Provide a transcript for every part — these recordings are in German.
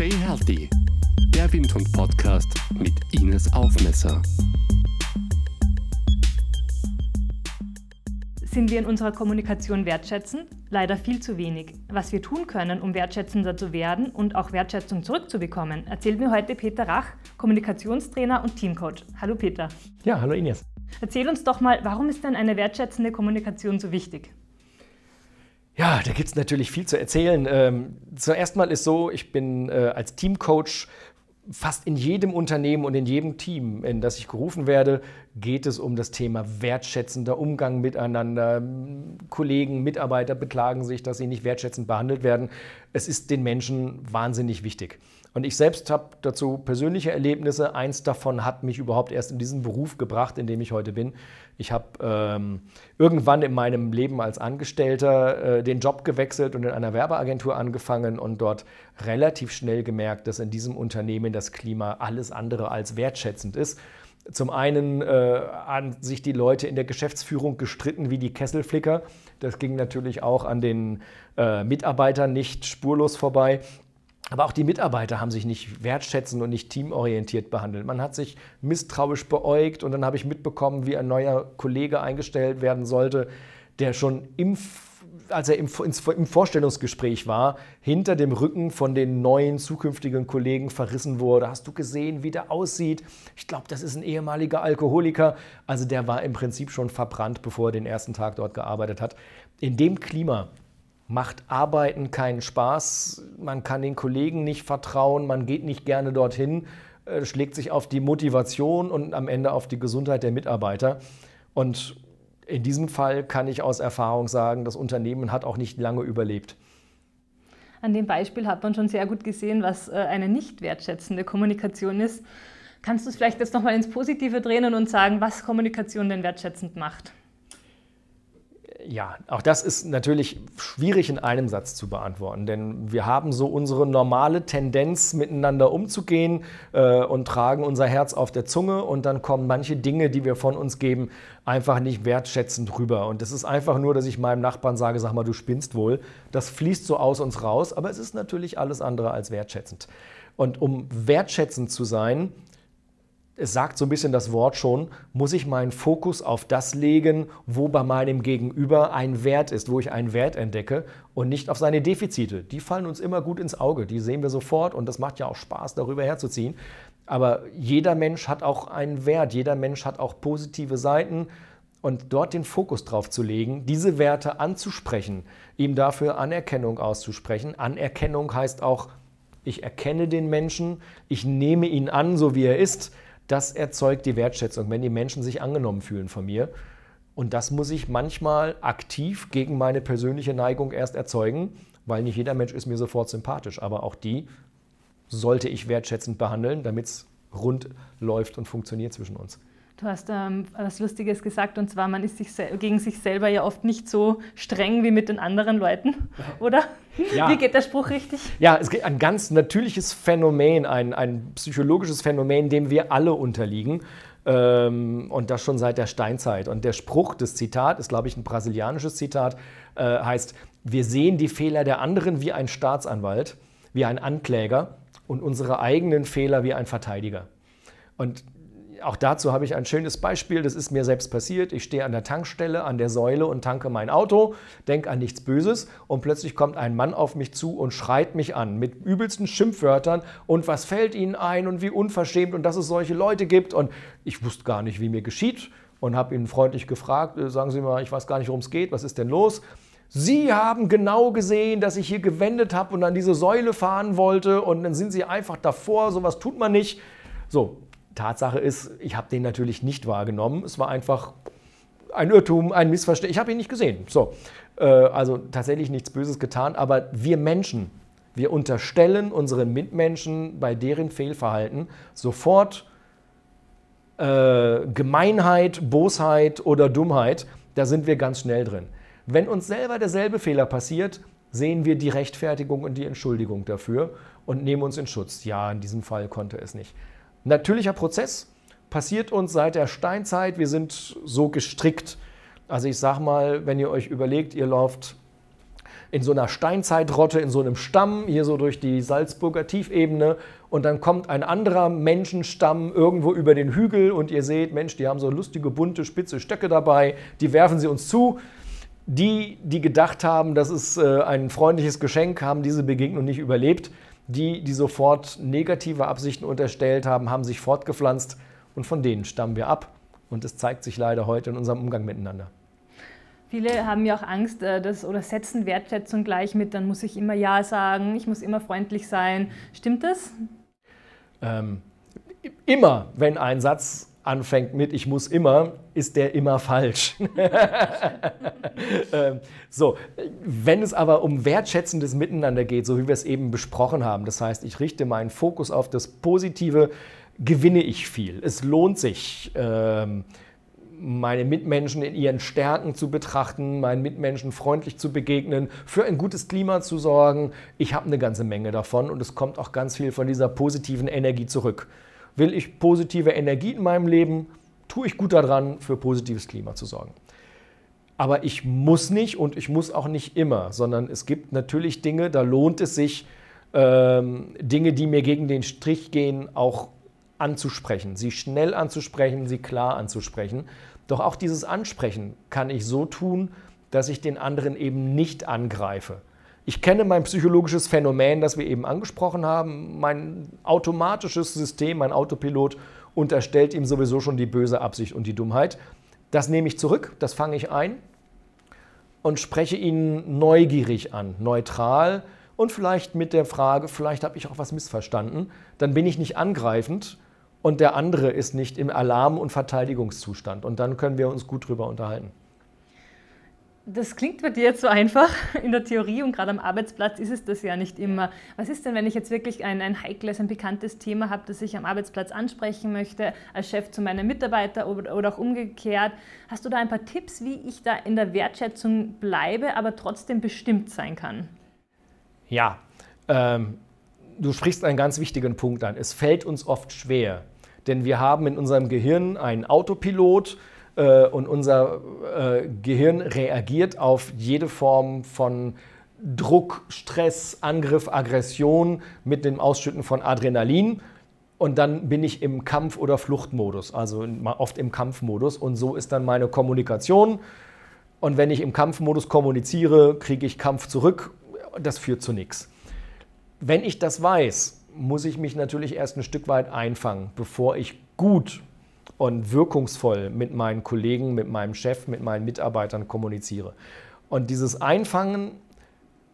Stay Healthy, der Windhund-Podcast mit Ines Aufmesser. Sind wir in unserer Kommunikation wertschätzend? Leider viel zu wenig. Was wir tun können, um wertschätzender zu werden und auch Wertschätzung zurückzubekommen, erzählt mir heute Peter Rach, Kommunikationstrainer und Teamcoach. Hallo Peter. Ja, hallo Ines. Erzähl uns doch mal, warum ist denn eine wertschätzende Kommunikation so wichtig? Ja, da gibt es natürlich viel zu erzählen. Ähm, zuerst mal ist so, ich bin äh, als Teamcoach fast in jedem Unternehmen und in jedem Team, in das ich gerufen werde, geht es um das Thema wertschätzender Umgang miteinander. Kollegen, Mitarbeiter beklagen sich, dass sie nicht wertschätzend behandelt werden. Es ist den Menschen wahnsinnig wichtig. Und ich selbst habe dazu persönliche Erlebnisse. Eins davon hat mich überhaupt erst in diesen Beruf gebracht, in dem ich heute bin. Ich habe ähm, irgendwann in meinem Leben als Angestellter äh, den Job gewechselt und in einer Werbeagentur angefangen und dort relativ schnell gemerkt, dass in diesem Unternehmen das Klima alles andere als wertschätzend ist. Zum einen äh, an sich die Leute in der Geschäftsführung gestritten wie die Kesselflicker. Das ging natürlich auch an den äh, Mitarbeitern nicht spurlos vorbei. Aber auch die Mitarbeiter haben sich nicht wertschätzend und nicht teamorientiert behandelt. Man hat sich misstrauisch beäugt und dann habe ich mitbekommen, wie ein neuer Kollege eingestellt werden sollte, der schon im, als er im, im Vorstellungsgespräch war, hinter dem Rücken von den neuen zukünftigen Kollegen verrissen wurde. Hast du gesehen, wie der aussieht? Ich glaube, das ist ein ehemaliger Alkoholiker. Also der war im Prinzip schon verbrannt, bevor er den ersten Tag dort gearbeitet hat. In dem Klima macht Arbeiten keinen Spaß, man kann den Kollegen nicht vertrauen, man geht nicht gerne dorthin, äh, schlägt sich auf die Motivation und am Ende auf die Gesundheit der Mitarbeiter. Und in diesem Fall kann ich aus Erfahrung sagen, das Unternehmen hat auch nicht lange überlebt. An dem Beispiel hat man schon sehr gut gesehen, was äh, eine nicht wertschätzende Kommunikation ist. Kannst du es vielleicht jetzt nochmal ins Positive drehen und sagen, was Kommunikation denn wertschätzend macht? Ja, auch das ist natürlich schwierig in einem Satz zu beantworten, denn wir haben so unsere normale Tendenz, miteinander umzugehen äh, und tragen unser Herz auf der Zunge und dann kommen manche Dinge, die wir von uns geben, einfach nicht wertschätzend rüber. Und das ist einfach nur, dass ich meinem Nachbarn sage, sag mal, du spinnst wohl. Das fließt so aus uns raus, aber es ist natürlich alles andere als wertschätzend. Und um wertschätzend zu sein, es sagt so ein bisschen das Wort schon, muss ich meinen Fokus auf das legen, wo bei meinem Gegenüber ein Wert ist, wo ich einen Wert entdecke und nicht auf seine Defizite. Die fallen uns immer gut ins Auge, die sehen wir sofort und das macht ja auch Spaß, darüber herzuziehen. Aber jeder Mensch hat auch einen Wert, jeder Mensch hat auch positive Seiten und dort den Fokus drauf zu legen, diese Werte anzusprechen, ihm dafür Anerkennung auszusprechen. Anerkennung heißt auch, ich erkenne den Menschen, ich nehme ihn an, so wie er ist das erzeugt die Wertschätzung, wenn die Menschen sich angenommen fühlen von mir. Und das muss ich manchmal aktiv gegen meine persönliche Neigung erst erzeugen, weil nicht jeder Mensch ist mir sofort sympathisch. Aber auch die sollte ich wertschätzend behandeln, damit es rund läuft und funktioniert zwischen uns. Du hast ähm, was Lustiges gesagt und zwar, man ist sich gegen sich selber ja oft nicht so streng wie mit den anderen Leuten, oder? Ja. Wie geht der Spruch richtig? Ja, es gibt ein ganz natürliches Phänomen, ein, ein psychologisches Phänomen, dem wir alle unterliegen. Ähm, und das schon seit der Steinzeit. Und der Spruch, das Zitat, ist, glaube ich, ein brasilianisches Zitat, äh, heißt, wir sehen die Fehler der anderen wie ein Staatsanwalt, wie ein Ankläger und unsere eigenen Fehler wie ein Verteidiger. Und auch dazu habe ich ein schönes Beispiel. Das ist mir selbst passiert. Ich stehe an der Tankstelle, an der Säule und tanke mein Auto, denke an nichts Böses und plötzlich kommt ein Mann auf mich zu und schreit mich an mit übelsten Schimpfwörtern und was fällt Ihnen ein und wie unverschämt und dass es solche Leute gibt. Und ich wusste gar nicht, wie mir geschieht und habe ihn freundlich gefragt, äh, sagen Sie mal, ich weiß gar nicht, worum es geht, was ist denn los? Sie haben genau gesehen, dass ich hier gewendet habe und an diese Säule fahren wollte und dann sind Sie einfach davor, sowas tut man nicht. So, Tatsache ist, ich habe den natürlich nicht wahrgenommen. Es war einfach ein Irrtum, ein Missverständnis. Ich habe ihn nicht gesehen. So, äh, also tatsächlich nichts Böses getan. Aber wir Menschen, wir unterstellen unseren Mitmenschen bei deren Fehlverhalten sofort äh, Gemeinheit, Bosheit oder Dummheit. Da sind wir ganz schnell drin. Wenn uns selber derselbe Fehler passiert, sehen wir die Rechtfertigung und die Entschuldigung dafür und nehmen uns in Schutz. Ja, in diesem Fall konnte es nicht. Natürlicher Prozess passiert uns seit der Steinzeit. Wir sind so gestrickt. Also ich sage mal, wenn ihr euch überlegt, ihr lauft in so einer Steinzeitrotte, in so einem Stamm, hier so durch die Salzburger Tiefebene. Und dann kommt ein anderer Menschenstamm irgendwo über den Hügel und ihr seht, Mensch, die haben so lustige, bunte, spitze Stöcke dabei, die werfen sie uns zu. Die, die gedacht haben, das ist äh, ein freundliches Geschenk, haben diese Begegnung nicht überlebt. Die, die sofort negative Absichten unterstellt haben, haben sich fortgepflanzt und von denen stammen wir ab. Und es zeigt sich leider heute in unserem Umgang miteinander. Viele haben ja auch Angst äh, dass, oder setzen Wertschätzung gleich mit, dann muss ich immer Ja sagen, ich muss immer freundlich sein. Stimmt das? Ähm, immer, wenn ein Satz anfängt mit Ich muss immer, ist der immer falsch. ähm, so, wenn es aber um wertschätzendes Miteinander geht, so wie wir es eben besprochen haben, das heißt, ich richte meinen Fokus auf das Positive, gewinne ich viel. Es lohnt sich. Ähm, meine Mitmenschen in ihren Stärken zu betrachten, meinen Mitmenschen freundlich zu begegnen, für ein gutes Klima zu sorgen. Ich habe eine ganze Menge davon und es kommt auch ganz viel von dieser positiven Energie zurück. Will ich positive Energie in meinem Leben, tue ich gut daran, für positives Klima zu sorgen. Aber ich muss nicht und ich muss auch nicht immer, sondern es gibt natürlich Dinge, da lohnt es sich, ähm, Dinge, die mir gegen den Strich gehen, auch anzusprechen, sie schnell anzusprechen, sie klar anzusprechen. Doch auch dieses Ansprechen kann ich so tun, dass ich den anderen eben nicht angreife. Ich kenne mein psychologisches Phänomen, das wir eben angesprochen haben. Mein automatisches System, mein Autopilot unterstellt ihm sowieso schon die böse Absicht und die Dummheit. Das nehme ich zurück, das fange ich ein und spreche ihn neugierig an, neutral und vielleicht mit der Frage, vielleicht habe ich auch was missverstanden. Dann bin ich nicht angreifend, und der andere ist nicht im Alarm- und Verteidigungszustand. Und dann können wir uns gut drüber unterhalten. Das klingt bei dir jetzt so einfach in der Theorie und gerade am Arbeitsplatz ist es das ja nicht immer. Was ist denn, wenn ich jetzt wirklich ein, ein heikles, ein bekanntes Thema habe, das ich am Arbeitsplatz ansprechen möchte, als Chef zu meinem Mitarbeiter oder, oder auch umgekehrt? Hast du da ein paar Tipps, wie ich da in der Wertschätzung bleibe, aber trotzdem bestimmt sein kann? Ja, ähm, du sprichst einen ganz wichtigen Punkt an. Es fällt uns oft schwer, denn wir haben in unserem Gehirn einen Autopilot und unser äh, Gehirn reagiert auf jede Form von Druck, Stress, Angriff, Aggression mit dem Ausschütten von Adrenalin. Und dann bin ich im Kampf- oder Fluchtmodus, also oft im Kampfmodus. Und so ist dann meine Kommunikation. Und wenn ich im Kampfmodus kommuniziere, kriege ich Kampf zurück. Das führt zu nichts. Wenn ich das weiß, muss ich mich natürlich erst ein Stück weit einfangen, bevor ich gut und wirkungsvoll mit meinen Kollegen, mit meinem Chef, mit meinen Mitarbeitern kommuniziere. Und dieses Einfangen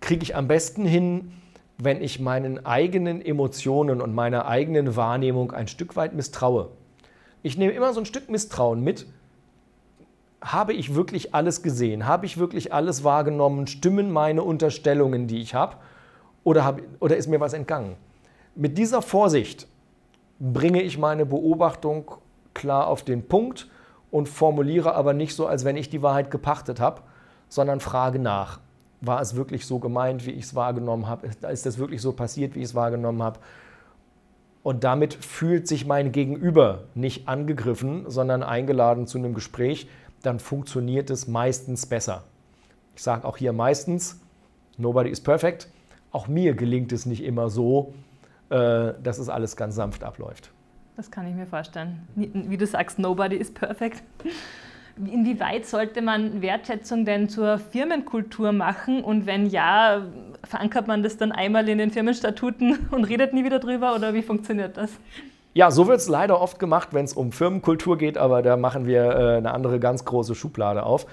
kriege ich am besten hin, wenn ich meinen eigenen Emotionen und meiner eigenen Wahrnehmung ein Stück weit misstraue. Ich nehme immer so ein Stück Misstrauen mit. Habe ich wirklich alles gesehen? Habe ich wirklich alles wahrgenommen? Stimmen meine Unterstellungen, die ich habe? oder, hab, oder ist mir was entgangen? Mit dieser Vorsicht bringe ich meine Beobachtung klar auf den Punkt und formuliere aber nicht so, als wenn ich die Wahrheit gepachtet habe, sondern frage nach. War es wirklich so gemeint, wie ich es wahrgenommen habe? Ist das wirklich so passiert, wie ich es wahrgenommen habe? Und damit fühlt sich mein Gegenüber nicht angegriffen, sondern eingeladen zu einem Gespräch. Dann funktioniert es meistens besser. Ich sage auch hier meistens, nobody is perfect auch mir gelingt es nicht immer so, äh, dass es alles ganz sanft abläuft. Das kann ich mir vorstellen. Wie du sagst, nobody is perfect. Inwieweit sollte man Wertschätzung denn zur Firmenkultur machen? Und wenn ja, verankert man das dann einmal in den Firmenstatuten und redet nie wieder drüber? Oder wie funktioniert das? Ja, so wird es leider oft gemacht, wenn es um Firmenkultur geht, aber da machen wir äh, eine andere ganz große Schublade auf.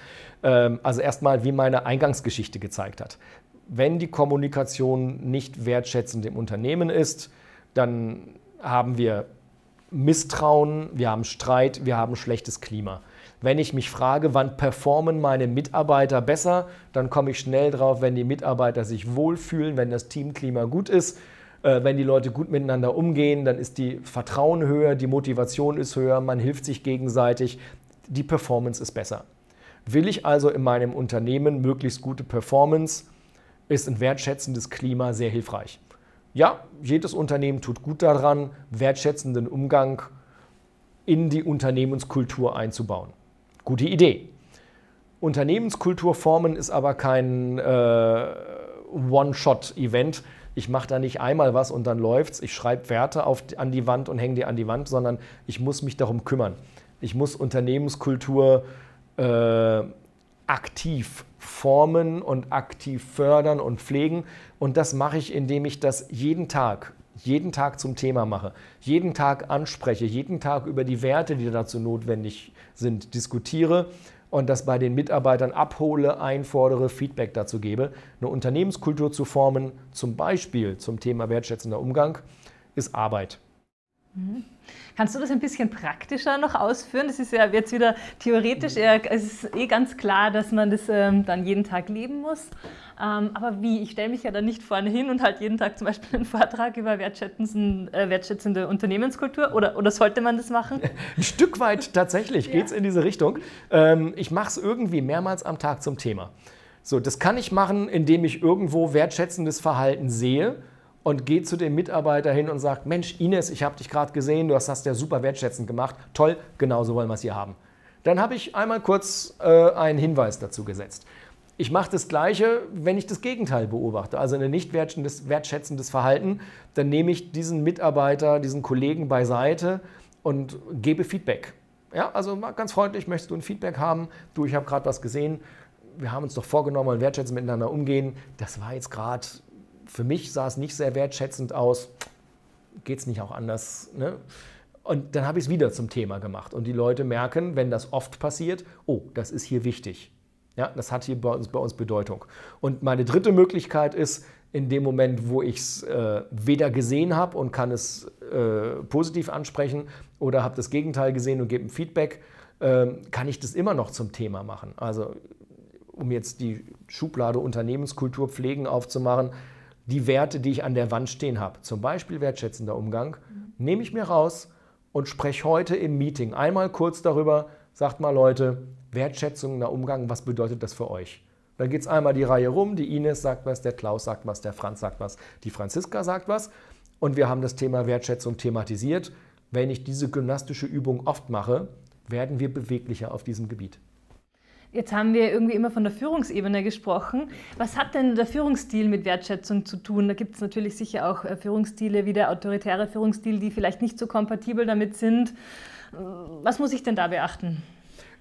Ähm, also erstmal, wie meine Eingangsgeschichte gezeigt hat wenn die Kommunikation nicht wertschätzend im Unternehmen ist, dann haben wir Misstrauen, wir haben Streit, wir haben schlechtes Klima. Wenn ich mich frage, wann performen meine Mitarbeiter besser, dann komme ich schnell drauf, wenn die Mitarbeiter sich wohlfühlen, wenn das Teamklima gut ist, äh, wenn die Leute gut miteinander umgehen, dann ist die Vertrauen höher, die Motivation ist höher, man hilft sich gegenseitig, die Performance ist besser. Will ich also in meinem Unternehmen möglichst gute Performance, ist ein wertschätzendes Klima sehr hilfreich. Ja, jedes Unternehmen tut gut daran, wertschätzenden Umgang in die Unternehmenskultur einzubauen. Gute Idee. Unternehmenskultur formen ist aber kein, äh, One-Shot-Event. Ich mache da nicht einmal was und dann läuft's. Ich schreibe Werte auf, an die Wand und hänge die an die Wand, sondern ich muss mich darum kümmern. Ich muss Unternehmenskultur äh, aktiv formen und aktiv fördern und pflegen. Und das mache ich, indem ich das jeden Tag, jeden Tag zum Thema mache, jeden Tag anspreche, jeden Tag über die Werte, die dazu notwendig sind, diskutiere und das bei den Mitarbeitern abhole, einfordere, Feedback dazu gebe. Eine Unternehmenskultur zu formen, zum Beispiel zum Thema wertschätzender Umgang, ist Arbeit. Mhm. Kannst du das ein bisschen praktischer noch ausführen? Das ist ja jetzt wieder theoretisch, eher, es ist eh ganz klar, dass man das ähm, dann jeden Tag leben muss. Ähm, aber wie? Ich stelle mich ja dann nicht vorne hin und halt jeden Tag zum Beispiel einen Vortrag über äh, wertschätzende Unternehmenskultur oder, oder sollte man das machen? Ein Stück weit tatsächlich geht es in diese Richtung. Ähm, ich mache es irgendwie mehrmals am Tag zum Thema. So, das kann ich machen, indem ich irgendwo wertschätzendes Verhalten sehe und geht zu dem Mitarbeiter hin und sagt, Mensch, Ines, ich habe dich gerade gesehen, du hast das ja super wertschätzend gemacht, toll, genauso wollen wir es hier haben. Dann habe ich einmal kurz äh, einen Hinweis dazu gesetzt. Ich mache das Gleiche, wenn ich das Gegenteil beobachte, also ein nicht wertschätzendes Verhalten, dann nehme ich diesen Mitarbeiter, diesen Kollegen beiseite und gebe Feedback. Ja, also ganz freundlich, möchtest du ein Feedback haben? Du, ich habe gerade was gesehen, wir haben uns doch vorgenommen, wertschätzend miteinander umgehen. Das war jetzt gerade für mich sah es nicht sehr wertschätzend aus. Geht es nicht auch anders? Ne? Und dann habe ich es wieder zum Thema gemacht. Und die Leute merken, wenn das oft passiert, oh, das ist hier wichtig. Ja, das hat hier bei uns, bei uns Bedeutung. Und meine dritte Möglichkeit ist, in dem Moment, wo ich es äh, weder gesehen habe und kann es äh, positiv ansprechen oder habe das Gegenteil gesehen und gebe ein Feedback, äh, kann ich das immer noch zum Thema machen. Also um jetzt die Schublade Unternehmenskultur pflegen aufzumachen, die Werte, die ich an der Wand stehen habe, zum Beispiel wertschätzender Umgang, mhm. nehme ich mir raus und spreche heute im Meeting einmal kurz darüber, sagt mal Leute, wertschätzender Umgang, was bedeutet das für euch? Dann geht es einmal die Reihe rum, die Ines sagt was, der Klaus sagt was, der Franz sagt was, die Franziska sagt was und wir haben das Thema Wertschätzung thematisiert. Wenn ich diese gymnastische Übung oft mache, werden wir beweglicher auf diesem Gebiet. Jetzt haben wir irgendwie immer von der Führungsebene gesprochen. Was hat denn der Führungsstil mit Wertschätzung zu tun? Da gibt es natürlich sicher auch äh, Führungsstile wie der autoritäre Führungsstil, die vielleicht nicht so kompatibel damit sind. Was muss ich denn da beachten?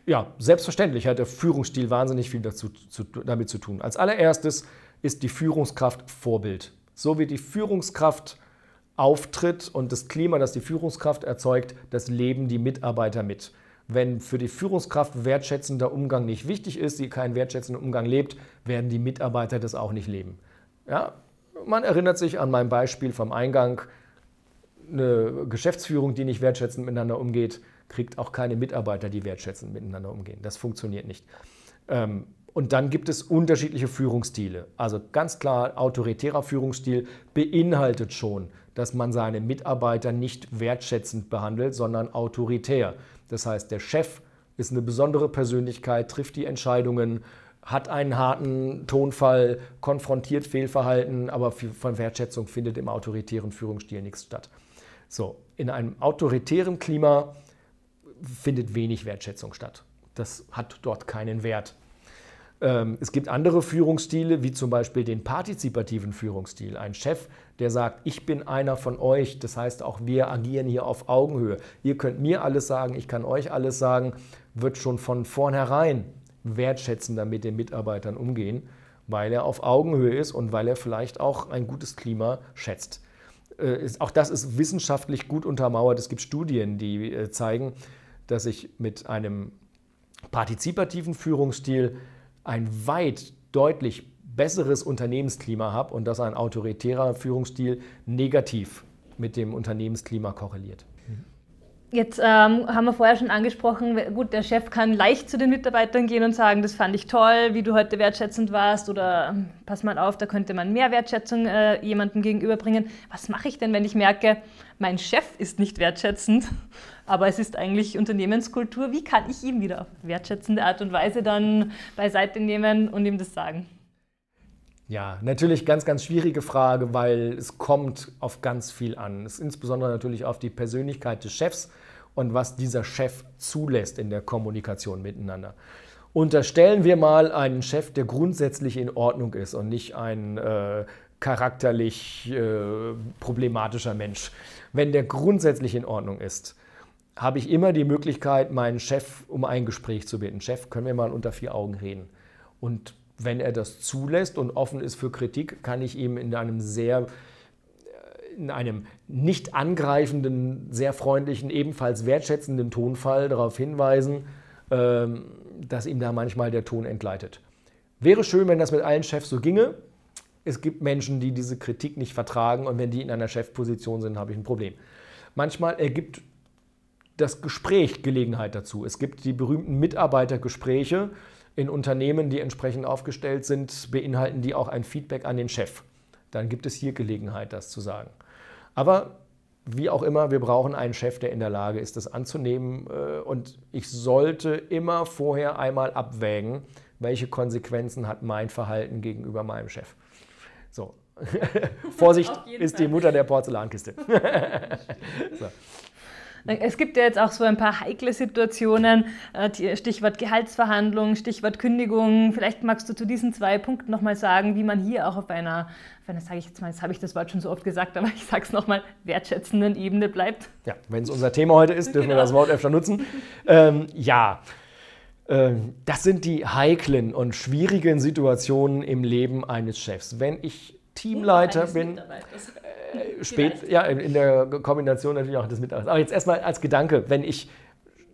Ja, selbstverständlich hat der Führungsstil wahnsinnig viel dazu, zu, damit zu tun. Als allererstes ist die Führungskraft Vorbild. So wie die Führungskraft auftritt und das Klima, das die Führungskraft erzeugt, das leben die Mitarbeiter mit. Wenn für die Führungskraft wertschätzender Umgang nicht wichtig ist, sie keinen wertschätzenden Umgang lebt, werden die Mitarbeiter das auch nicht leben. Ja? Man erinnert sich an mein Beispiel vom Eingang. Eine Geschäftsführung, die nicht wertschätzend miteinander umgeht, kriegt auch keine Mitarbeiter, die wertschätzend miteinander umgehen. Das funktioniert nicht. Ähm, und dann gibt es unterschiedliche Führungsstile. Also ganz klar, autoritärer Führungsstil beinhaltet schon, dass man seine Mitarbeiter nicht wertschätzend behandelt, sondern autoritär. Das heißt, der Chef ist eine besondere Persönlichkeit, trifft die Entscheidungen, hat einen harten Tonfall, konfrontiert Fehlverhalten, aber von Wertschätzung findet im autoritären Führungsstil nichts statt. So, in einem autoritären Klima findet wenig Wertschätzung statt. Das hat dort keinen Wert. Ähm, es gibt andere Führungsstile, wie zum Beispiel den partizipativen Führungsstil. Ein Chef, der sagt, ich bin einer von euch, das heißt auch wir agieren hier auf Augenhöhe. Ihr könnt mir alles sagen, ich kann euch alles sagen, wird schon von vornherein wertschätzender mit den Mitarbeitern umgehen, weil er auf Augenhöhe ist und weil er vielleicht auch ein gutes Klima schätzt. Äh, auch das ist wissenschaftlich gut untermauert. Es gibt Studien, die äh, zeigen, dass ich mit einem partizipativen Führungsstil ein weit deutlich besseres Unternehmensklima habe und dass ein autoritärer Führungsstil negativ mit dem Unternehmensklima korreliert. Jetzt ähm, haben wir vorher schon angesprochen, gut, der Chef kann leicht zu den Mitarbeitern gehen und sagen, das fand ich toll, wie du heute wertschätzend warst oder ähm, pass mal auf, da könnte man mehr Wertschätzung äh, jemandem gegenüberbringen. Was mache ich denn, wenn ich merke, mein Chef ist nicht wertschätzend, aber es ist eigentlich Unternehmenskultur? Wie kann ich ihm wieder auf wertschätzende Art und Weise dann beiseite nehmen und ihm das sagen? Ja, natürlich ganz, ganz schwierige Frage, weil es kommt auf ganz viel an. Es ist insbesondere natürlich auf die Persönlichkeit des Chefs und was dieser Chef zulässt in der Kommunikation miteinander. Unterstellen wir mal einen Chef, der grundsätzlich in Ordnung ist und nicht ein äh, charakterlich äh, problematischer Mensch. Wenn der grundsätzlich in Ordnung ist, habe ich immer die Möglichkeit, meinen Chef um ein Gespräch zu bitten. Chef, können wir mal unter vier Augen reden? Und wenn er das zulässt und offen ist für Kritik, kann ich ihm in einem sehr in einem nicht angreifenden, sehr freundlichen, ebenfalls wertschätzenden Tonfall darauf hinweisen, ähm, dass ihm da manchmal der Ton entgleitet. Wäre schön, wenn das mit allen Chefs so ginge. Es gibt Menschen, die diese Kritik nicht vertragen und wenn die in einer Chefposition sind, habe ich ein Problem. Manchmal ergibt das Gespräch Gelegenheit dazu. Es gibt die berühmten Mitarbeitergespräche in Unternehmen, die entsprechend aufgestellt sind, beinhalten die auch ein Feedback an den Chef. Dann gibt es hier Gelegenheit, das zu sagen. Aber wie auch immer, wir brauchen einen Chef, der in der Lage ist, das anzunehmen. Äh, und ich sollte immer vorher einmal abwägen, welche Konsequenzen hat mein Verhalten gegenüber meinem Chef. So. Vorsicht ist die Mutter der Porzellankiste. so. Es gibt ja jetzt auch so ein paar heikle Situationen, äh, Stichwort Gehaltsverhandlungen, Stichwort Kündigung. Vielleicht magst du zu diesen zwei Punkten nochmal sagen, wie man hier auch auf einer, auf einer sage ich jetzt mal, jetzt habe ich das Wort schon so oft gesagt, aber ich sage es nochmal, wertschätzenden Ebene bleibt. Ja, wenn es unser Thema heute ist, dürfen genau. wir das Wort öfter nutzen. Ähm, ja. Ähm, das sind die heiklen und schwierigen Situationen im Leben eines Chefs. Wenn ich Teamleiter bin, äh, spät, ja, in der Kombination natürlich auch des Mitarbeiters. Aber jetzt erstmal als Gedanke, wenn ich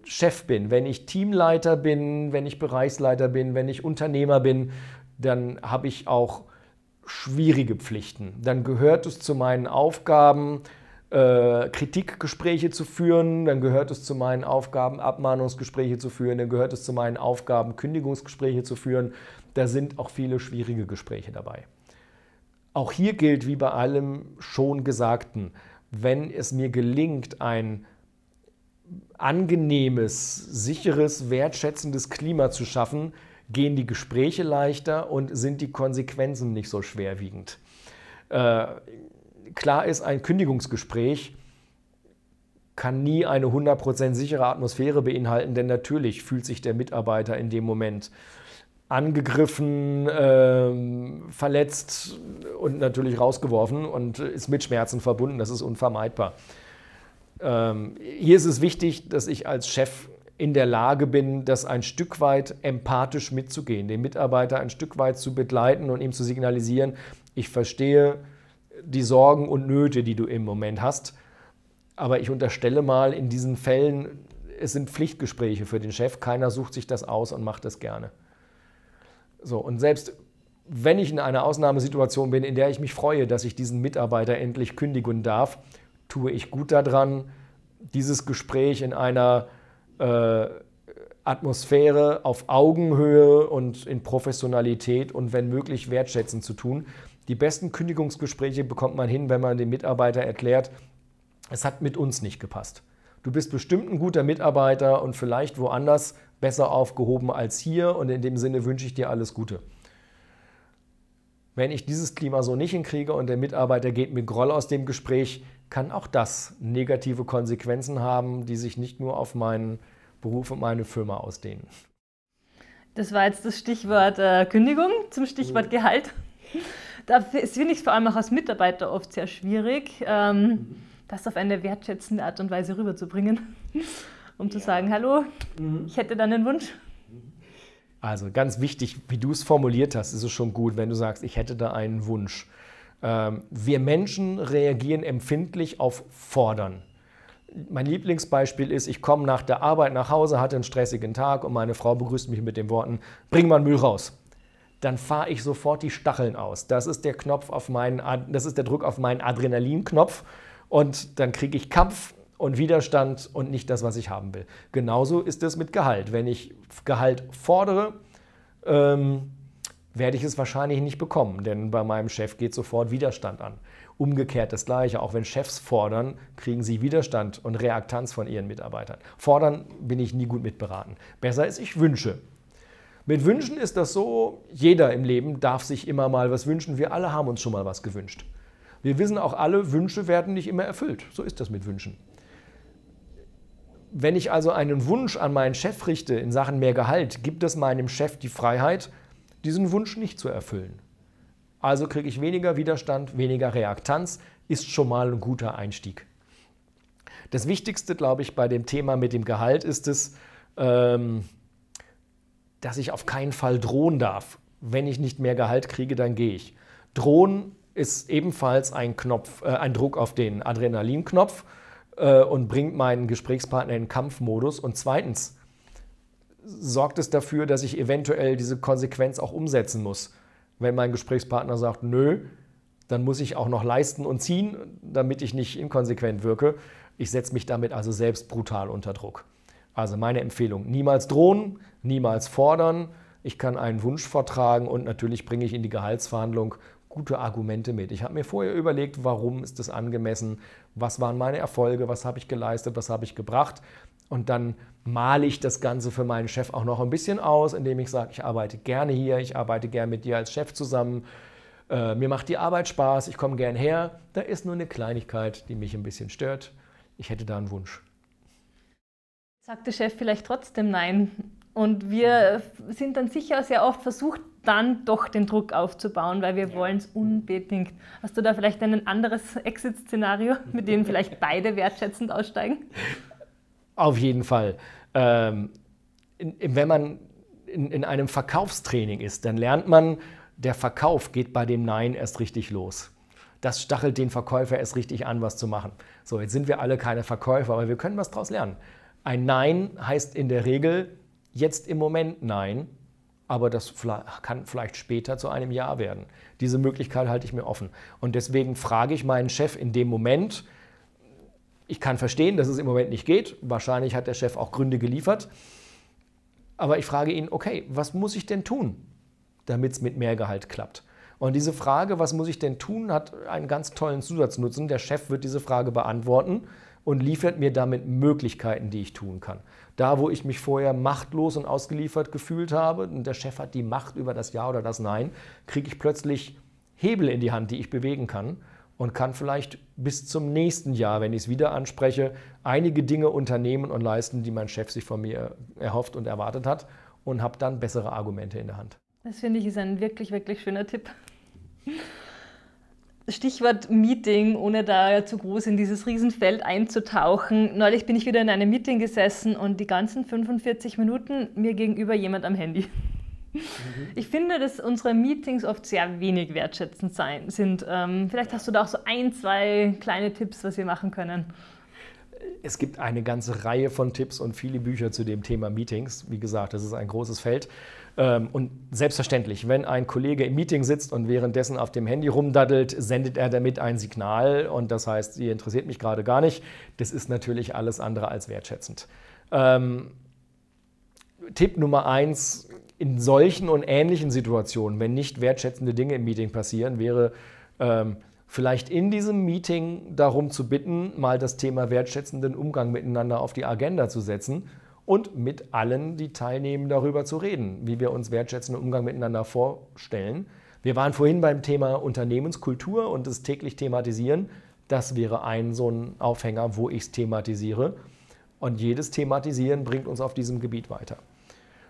Chef bin, wenn ich Teamleiter bin, wenn ich Bereichsleiter bin, wenn ich Unternehmer bin, dann habe ich auch schwierige Pflichten. Dann gehört es zu meinen Aufgaben, äh, Kritikgespräche zu führen, dann gehört es zu meinen Aufgaben, Abmahnungsgespräche zu führen, dann gehört es zu meinen Aufgaben, Kündigungsgespräche zu führen. Da sind auch viele schwierige Gespräche dabei. Auch hier gilt wie bei allem schon Gesagten, wenn es mir gelingt, ein angenehmes, sicheres, wertschätzendes Klima zu schaffen, gehen die Gespräche leichter und sind die Konsequenzen nicht so schwerwiegend. Äh, klar ist, ein Kündigungsgespräch kann nie eine 100% sichere Atmosphäre beinhalten, denn natürlich fühlt sich der Mitarbeiter in dem Moment angegriffen, ähm, verletzt und natürlich rausgeworfen und ist mit Schmerzen verbunden. Das ist unvermeidbar. Ähm, hier ist es wichtig, dass ich als Chef in der Lage bin, das ein Stück weit empathisch mitzugehen, den Mitarbeiter ein Stück weit zu begleiten und ihm zu signalisieren, ich verstehe die Sorgen und Nöte, die du im Moment hast. Aber ich unterstelle mal, in diesen Fällen, es sind Pflichtgespräche für den Chef. Keiner sucht sich das aus und macht das gerne. So, und selbst wenn ich in einer Ausnahmesituation bin, in der ich mich freue, dass ich diesen Mitarbeiter endlich kündigen darf, tue ich gut daran, dieses Gespräch in einer äh, Atmosphäre auf Augenhöhe und in Professionalität und wenn möglich wertschätzend zu tun. Die besten Kündigungsgespräche bekommt man hin, wenn man dem Mitarbeiter erklärt, es hat mit uns nicht gepasst. Du bist bestimmt ein guter Mitarbeiter und vielleicht woanders besser aufgehoben als hier und in dem Sinne wünsche ich dir alles Gute. Wenn ich dieses Klima so nicht hinkriege und der Mitarbeiter geht mit Groll aus dem Gespräch, kann auch das negative Konsequenzen haben, die sich nicht nur auf meinen Beruf und meine Firma ausdehnen. Das war jetzt das Stichwort äh, Kündigung zum Stichwort mhm. Gehalt. Da finde ich es vor allem auch als Mitarbeiter oft sehr schwierig, ähm, das auf eine wertschätzende Art und Weise rüberzubringen um zu sagen, hallo, mhm. ich hätte dann einen Wunsch. Also ganz wichtig, wie du es formuliert hast, ist es schon gut, wenn du sagst, ich hätte da einen Wunsch. Ähm, wir Menschen reagieren empfindlich auf Fordern. Mein Lieblingsbeispiel ist, ich komme nach der Arbeit nach Hause, hatte einen stressigen Tag und meine Frau begrüßt mich mit den Worten, bring mal Müll raus. Dann fahre ich sofort die Stacheln aus. Das ist der Knopf auf meinen, das ist der Druck auf meinen Adrenalinknopf und dann kriege ich Kampf, und Widerstand und nicht das, was ich haben will. Genauso ist es mit Gehalt. Wenn ich Gehalt fordere, ähm, werde ich es wahrscheinlich nicht bekommen, denn bei meinem Chef geht sofort Widerstand an. Umgekehrt das Gleiche, auch wenn Chefs fordern, kriegen sie Widerstand und Reaktanz von ihren Mitarbeitern. Fordern bin ich nie gut mitberaten. Besser ist, ich wünsche. Mit Wünschen ist das so, jeder im Leben darf sich immer mal was wünschen. Wir alle haben uns schon mal was gewünscht. Wir wissen auch alle, Wünsche werden nicht immer erfüllt. So ist das mit Wünschen Wenn ich also einen Wunsch an meinen Chef richte in Sachen mehr Gehalt, gibt es meinem Chef die Freiheit, diesen Wunsch nicht zu erfüllen. Also kriege ich weniger Widerstand, weniger Reaktanz, ist schon mal ein guter Einstieg. Das Wichtigste, glaube ich, bei dem Thema mit dem Gehalt ist es, ähm, dass ich auf keinen Fall drohen darf. Wenn ich nicht mehr Gehalt kriege, dann gehe ich. Drohen ist ebenfalls ein, Knopf, äh, ein Druck auf den Adrenalinknopf äh, und bringt meinen Gesprächspartner in Kampfmodus. Und zweitens sorgt es dafür, dass ich eventuell diese Konsequenz auch umsetzen muss. Wenn mein Gesprächspartner sagt, nö, dann muss ich auch noch leisten und ziehen, damit ich nicht inkonsequent wirke. Ich setze mich damit also selbst brutal unter Druck. Also meine Empfehlung, niemals drohen, niemals fordern. Ich kann einen Wunsch vortragen und natürlich bringe ich in die Gehaltsverhandlung gute Argumente mit. Ich habe mir vorher überlegt, warum ist das angemessen, was waren meine Erfolge, was habe ich geleistet, was habe ich gebracht. Und dann male ich das Ganze für meinen Chef auch noch ein bisschen aus, indem ich sage, ich arbeite gerne hier, ich arbeite gerne mit dir als Chef zusammen. Äh, mir macht die Arbeit Spaß, ich komme gern her. Da ist nur eine Kleinigkeit, die mich ein bisschen stört. Ich hätte da einen Wunsch sagt der Chef vielleicht trotzdem Nein. Und wir sind dann sicher sehr oft versucht, dann doch den Druck aufzubauen, weil wir wollen es unbedingt. Hast du da vielleicht ein anderes Exit-Szenario, mit dem vielleicht beide wertschätzend aussteigen? Auf jeden Fall. Ähm, in, wenn man in, in einem Verkaufstraining ist, dann lernt man, der Verkauf geht bei dem Nein erst richtig los. Das stachelt den Verkäufer erst richtig an, was zu machen. So, jetzt sind wir alle keine Verkäufer, aber wir können was daraus lernen. Ein Nein heißt in der Regel jetzt im Moment Nein, aber das kann vielleicht später zu einem Ja werden. Diese Möglichkeit halte ich mir offen. Und deswegen frage ich meinen Chef in dem Moment, ich kann verstehen, dass es im Moment nicht geht. Wahrscheinlich hat der Chef auch Gründe geliefert. Aber ich frage ihn, okay, was muss ich denn tun, damit es mit mehr Gehalt klappt? Und diese Frage, was muss ich denn tun, hat einen ganz tollen Zusatznutzen. Der Chef wird diese Frage beantworten und liefert mir damit Möglichkeiten, die ich tun kann. Da, wo ich mich vorher machtlos und ausgeliefert gefühlt habe und der Chef hat die Macht über das Ja oder das Nein, kriege ich plötzlich Hebel in die Hand, die ich bewegen kann und kann vielleicht bis zum nächsten Jahr, wenn ich es wieder anspreche, einige Dinge unternehmen und leisten, die mein Chef sich von mir erhofft und erwartet hat und habe dann bessere Argumente in der Hand. Das finde ich ist ein wirklich, wirklich schöner Tipp. Stichwort Meeting, ohne da zu groß in dieses Riesenfeld einzutauchen. Neulich bin ich wieder in einem Meeting gesessen und die ganzen 45 Minuten mir gegenüber jemand am Handy. Mhm. Ich finde, dass unsere Meetings oft sehr wenig wertschätzend sein, sind. Ähm, vielleicht hast du da auch so ein, zwei kleine Tipps, was wir machen können. Es gibt eine ganze Reihe von Tipps und viele Bücher zu dem Thema Meetings. Wie gesagt, das ist ein großes Feld. Ähm, und selbstverständlich, wenn ein Kollege im Meeting sitzt und währenddessen auf dem Handy rumdaddelt, sendet er damit ein Signal und das heißt, sie interessiert mich gerade gar nicht. Das ist natürlich alles andere als wertschätzend. Ähm, Tipp Nummer eins, in solchen und ähnlichen Situationen, wenn nicht wertschätzende Dinge im Meeting passieren, wäre ähm, vielleicht in diesem Meeting darum zu bitten, mal das Thema wertschätzenden Umgang miteinander auf die Agenda zu setzen und mit allen, die teilnehmen, darüber zu reden, wie wir uns wertschätzenden Umgang miteinander vorstellen. Wir waren vorhin beim Thema Unternehmenskultur und das täglich thematisieren. Das wäre ein so ein Aufhänger, wo ich es thematisiere. Und jedes Thematisieren bringt uns auf diesem Gebiet weiter.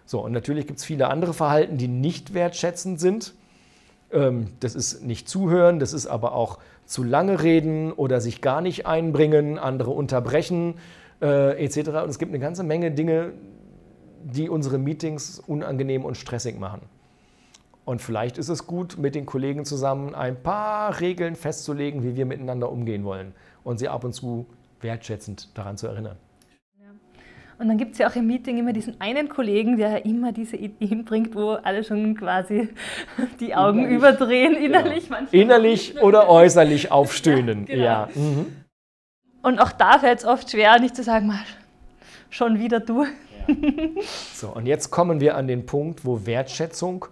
So, und natürlich gibt es viele andere Verhalten, die nicht wertschätzend sind. Ähm, das ist nicht zuhören, das ist aber auch zu lange reden oder sich gar nicht einbringen, andere unterbrechen, äh, etc. Und es gibt eine ganze Menge Dinge, die unsere Meetings unangenehm und stressig machen. Und vielleicht ist es gut, mit den Kollegen zusammen ein paar Regeln festzulegen, wie wir miteinander umgehen wollen und sie ab und zu wertschätzend daran zu erinnern. Und dann gibt es ja auch im Meeting immer diesen einen Kollegen, der immer diese Ideen bringt, wo alle schon quasi die Augen innerlich, überdrehen, innerlich genau. Innerlich oder äußerlich aufstöhnen. Ja, genau. ja. Mhm. Und auch da fällt es oft schwer, nicht zu sagen, schon wieder du. Ja. So, und jetzt kommen wir an den Punkt, wo Wertschätzung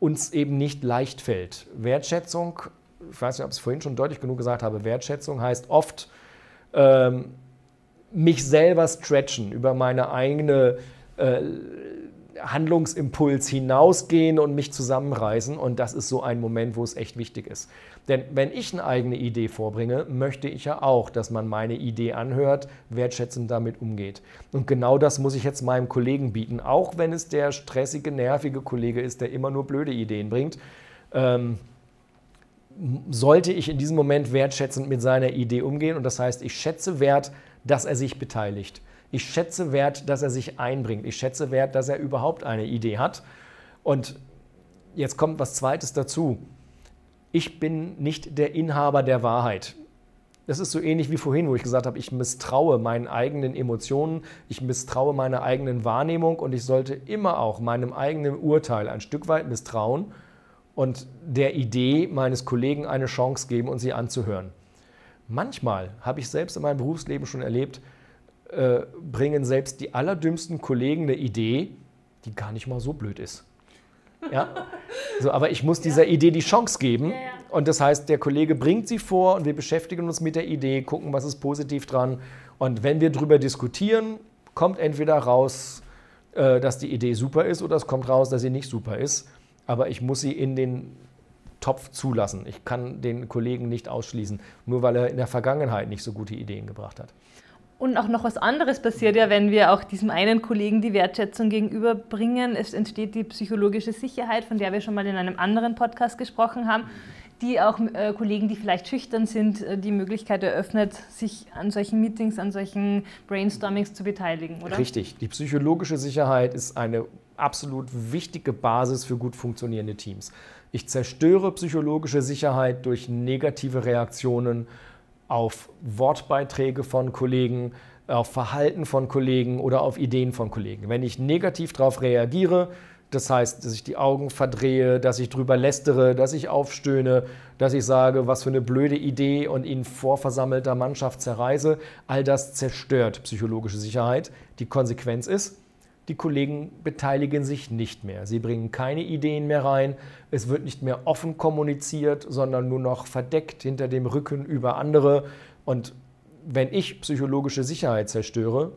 uns eben nicht leicht fällt. Wertschätzung, ich weiß nicht, ob ich es vorhin schon deutlich genug gesagt habe, Wertschätzung heißt oft ähm, mich selber stretchen über meine eigene äh, Handlungsimpuls hinausgehen und mich zusammenreißen. Und das ist so ein Moment, wo es echt wichtig ist. Denn wenn ich eine eigene Idee vorbringe, möchte ich ja auch, dass man meine Idee anhört, wertschätzend damit umgeht. Und genau das muss ich jetzt meinem Kollegen bieten, auch wenn es der stressige, nervige Kollege ist, der immer nur blöde Ideen bringt. Ähm, sollte ich in diesem Moment wertschätzend mit seiner Idee umgehen. Und das heißt, ich schätze wert, dass er sich beteiligt. Ich schätze wert, dass er sich einbringt. Ich schätze wert, dass er überhaupt eine Idee hat. Und jetzt kommt was Zweites dazu. Ich bin nicht der Inhaber der Wahrheit. Das ist so ähnlich wie vorhin, wo ich gesagt habe, ich misstraue meinen eigenen Emotionen, ich misstraue meiner eigenen Wahrnehmung und ich sollte immer auch meinem eigenen Urteil ein Stück weit misstrauen und der Idee meines Kollegen eine Chance geben und sie anzuhören. Manchmal habe ich selbst in meinem Berufsleben schon erlebt, äh, bringen selbst die allerdümmsten Kollegen eine Idee, die gar nicht mal so blöd ist. Ja? So, aber ich muss dieser ja. Idee die Chance geben. Ja, ja. Und das heißt, der Kollege bringt sie vor und wir beschäftigen uns mit der Idee, gucken, was ist positiv dran. Und wenn wir darüber diskutieren, kommt entweder raus, äh, dass die Idee super ist oder es kommt raus, dass sie nicht super ist. Aber ich muss sie in den Topf zulassen. Ich kann den Kollegen nicht ausschließen, nur weil er in der Vergangenheit nicht so gute Ideen gebracht hat. Und auch noch was anderes passiert ja, wenn wir auch diesem einen Kollegen die Wertschätzung gegenüberbringen. Es entsteht die psychologische Sicherheit, von der wir schon mal in einem anderen Podcast gesprochen haben, die auch äh, Kollegen, die vielleicht schüchtern sind, äh, die Möglichkeit eröffnet, sich an solchen Meetings, an solchen Brainstormings zu beteiligen, oder? Richtig. Die psychologische Sicherheit ist eine absolut wichtige Basis für gut funktionierende Teams. Ich zerstöre psychologische Sicherheit durch negative Reaktionen auf Wortbeiträge von Kollegen, auf Verhalten von Kollegen oder auf Ideen von Kollegen. Wenn ich negativ darauf reagiere, das heißt, dass ich die Augen verdrehe, dass ich drüber lästere, dass ich aufstöhne, dass ich sage, was für eine blöde Idee und ihn vor versammelter Mannschaft zerreiße, all das zerstört psychologische Sicherheit. Die Konsequenz ist, die Kollegen beteiligen sich nicht mehr. Sie bringen keine Ideen mehr rein. Es wird nicht mehr offen kommuniziert, sondern nur noch verdeckt hinter dem Rücken über andere. Und wenn ich psychologische Sicherheit zerstöre,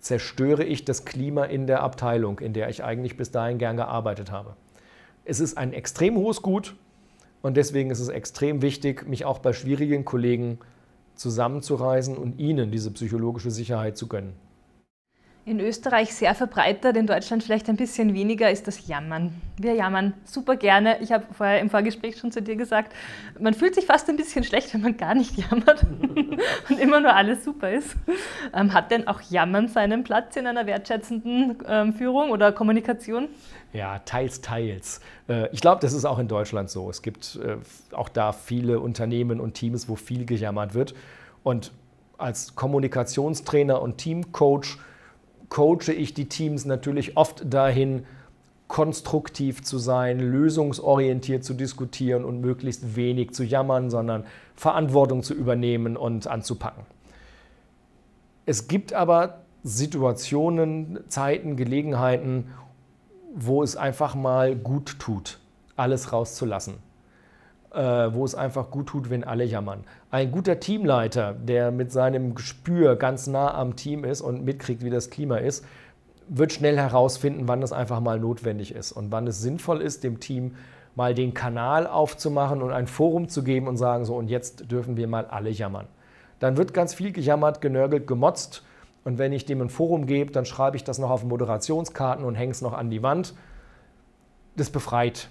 zerstöre ich das Klima in der Abteilung, in der ich eigentlich bis dahin gern gearbeitet habe. Es ist ein extrem hohes Gut und deswegen ist es extrem wichtig, mich auch bei schwierigen Kollegen zusammenzureisen und ihnen diese psychologische Sicherheit zu gönnen. In Österreich sehr verbreitet, in Deutschland vielleicht ein bisschen weniger, ist das Jammern. Wir jammern super gerne. Ich habe vorher im Vorgespräch schon zu dir gesagt, man fühlt sich fast ein bisschen schlecht, wenn man gar nicht jammert und immer nur alles super ist. Ähm, hat denn auch Jammern seinen Platz in einer wertschätzenden ähm, Führung oder Kommunikation? Ja, teils, teils. Äh, ich glaube, das ist auch in Deutschland so. Es gibt äh, auch da viele Unternehmen und Teams, wo viel gejammert wird. Und als Kommunikationstrainer und Teamcoach coache ich die Teams natürlich oft dahin, konstruktiv zu sein, lösungsorientiert zu diskutieren und möglichst wenig zu jammern, sondern Verantwortung zu übernehmen und anzupacken. Es gibt aber Situationen, Zeiten, Gelegenheiten, wo es einfach mal gut tut, alles rauszulassen. Äh, wo es einfach gut tut, wenn alle jammern. Ein guter Teamleiter, der mit seinem Gespür ganz nah am Team ist und mitkriegt, wie das Klima ist, wird schnell herausfinden, wann es einfach mal notwendig ist und wann es sinnvoll ist, dem Team mal den Kanal aufzumachen und ein Forum zu geben und sagen, so und jetzt dürfen wir mal alle jammern. Dann wird ganz viel gejammert, genörgelt, gemotzt und wenn ich dem ein Forum gebe, dann schreibe ich das noch auf Moderationskarten und hänge es noch an die Wand. Das befreit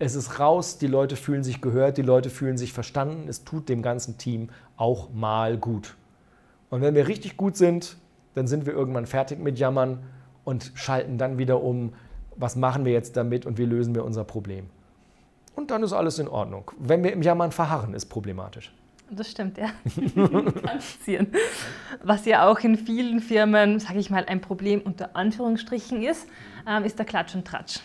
es ist raus, die Leute fühlen sich gehört, die Leute fühlen sich verstanden, es tut dem ganzen Team auch mal gut. Und wenn wir richtig gut sind, dann sind wir irgendwann fertig mit Jammern und schalten dann wieder um, was machen wir jetzt damit und wie lösen wir unser Problem. Und dann ist alles in Ordnung. Wenn wir im Jammern verharren, ist problematisch. Das stimmt, ja. Was ja auch in vielen Firmen, sage ich mal, ein Problem unter Anführungsstrichen ist, ähm, ist der Klatsch und Tratsch.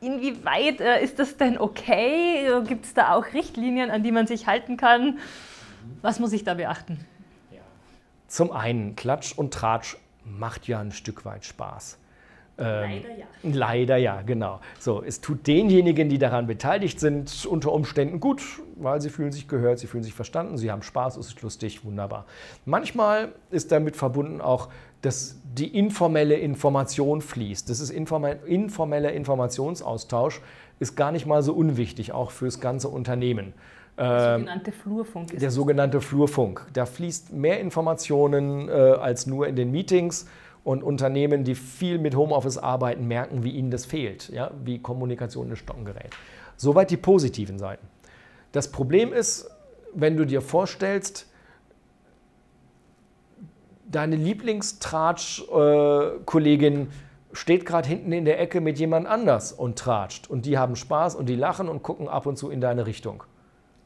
Inwieweit äh, ist das denn okay? Gibt es da auch Richtlinien, an die man sich halten kann? Was muss ich da beachten? Zum einen, Klatsch und Tratsch macht ja ein Stück weit Spaß. Ähm, leider ja. Leider ja, genau. So, es tut denjenigen, die daran beteiligt sind, unter Umständen gut, weil sie fühlen sich gehört, sie fühlen sich verstanden, sie haben Spaß, es ist lustig, wunderbar. Manchmal ist damit verbunden auch dass die informelle Information fließt. Das ist informeller Informationsaustausch, ist gar nicht mal so unwichtig, auch fürs ganze Unternehmen. Der ähm, sogenannte Flurfunk. Ist der sogenannte Flurfunk. Da fließt mehr Informationen äh, als nur in den Meetings. Und Unternehmen, die viel mit Homeoffice arbeiten, merken, wie ihnen das fehlt, ja? wie Kommunikation in Stocken gerät. Soweit die positiven Seiten. Das Problem ist, wenn du dir vorstellst, deine Lieblingstratsch-Kollegin steht gerade hinten in der Ecke mit jemand anders und tratscht. Und die haben Spaß und die lachen und gucken ab und zu in deine Richtung.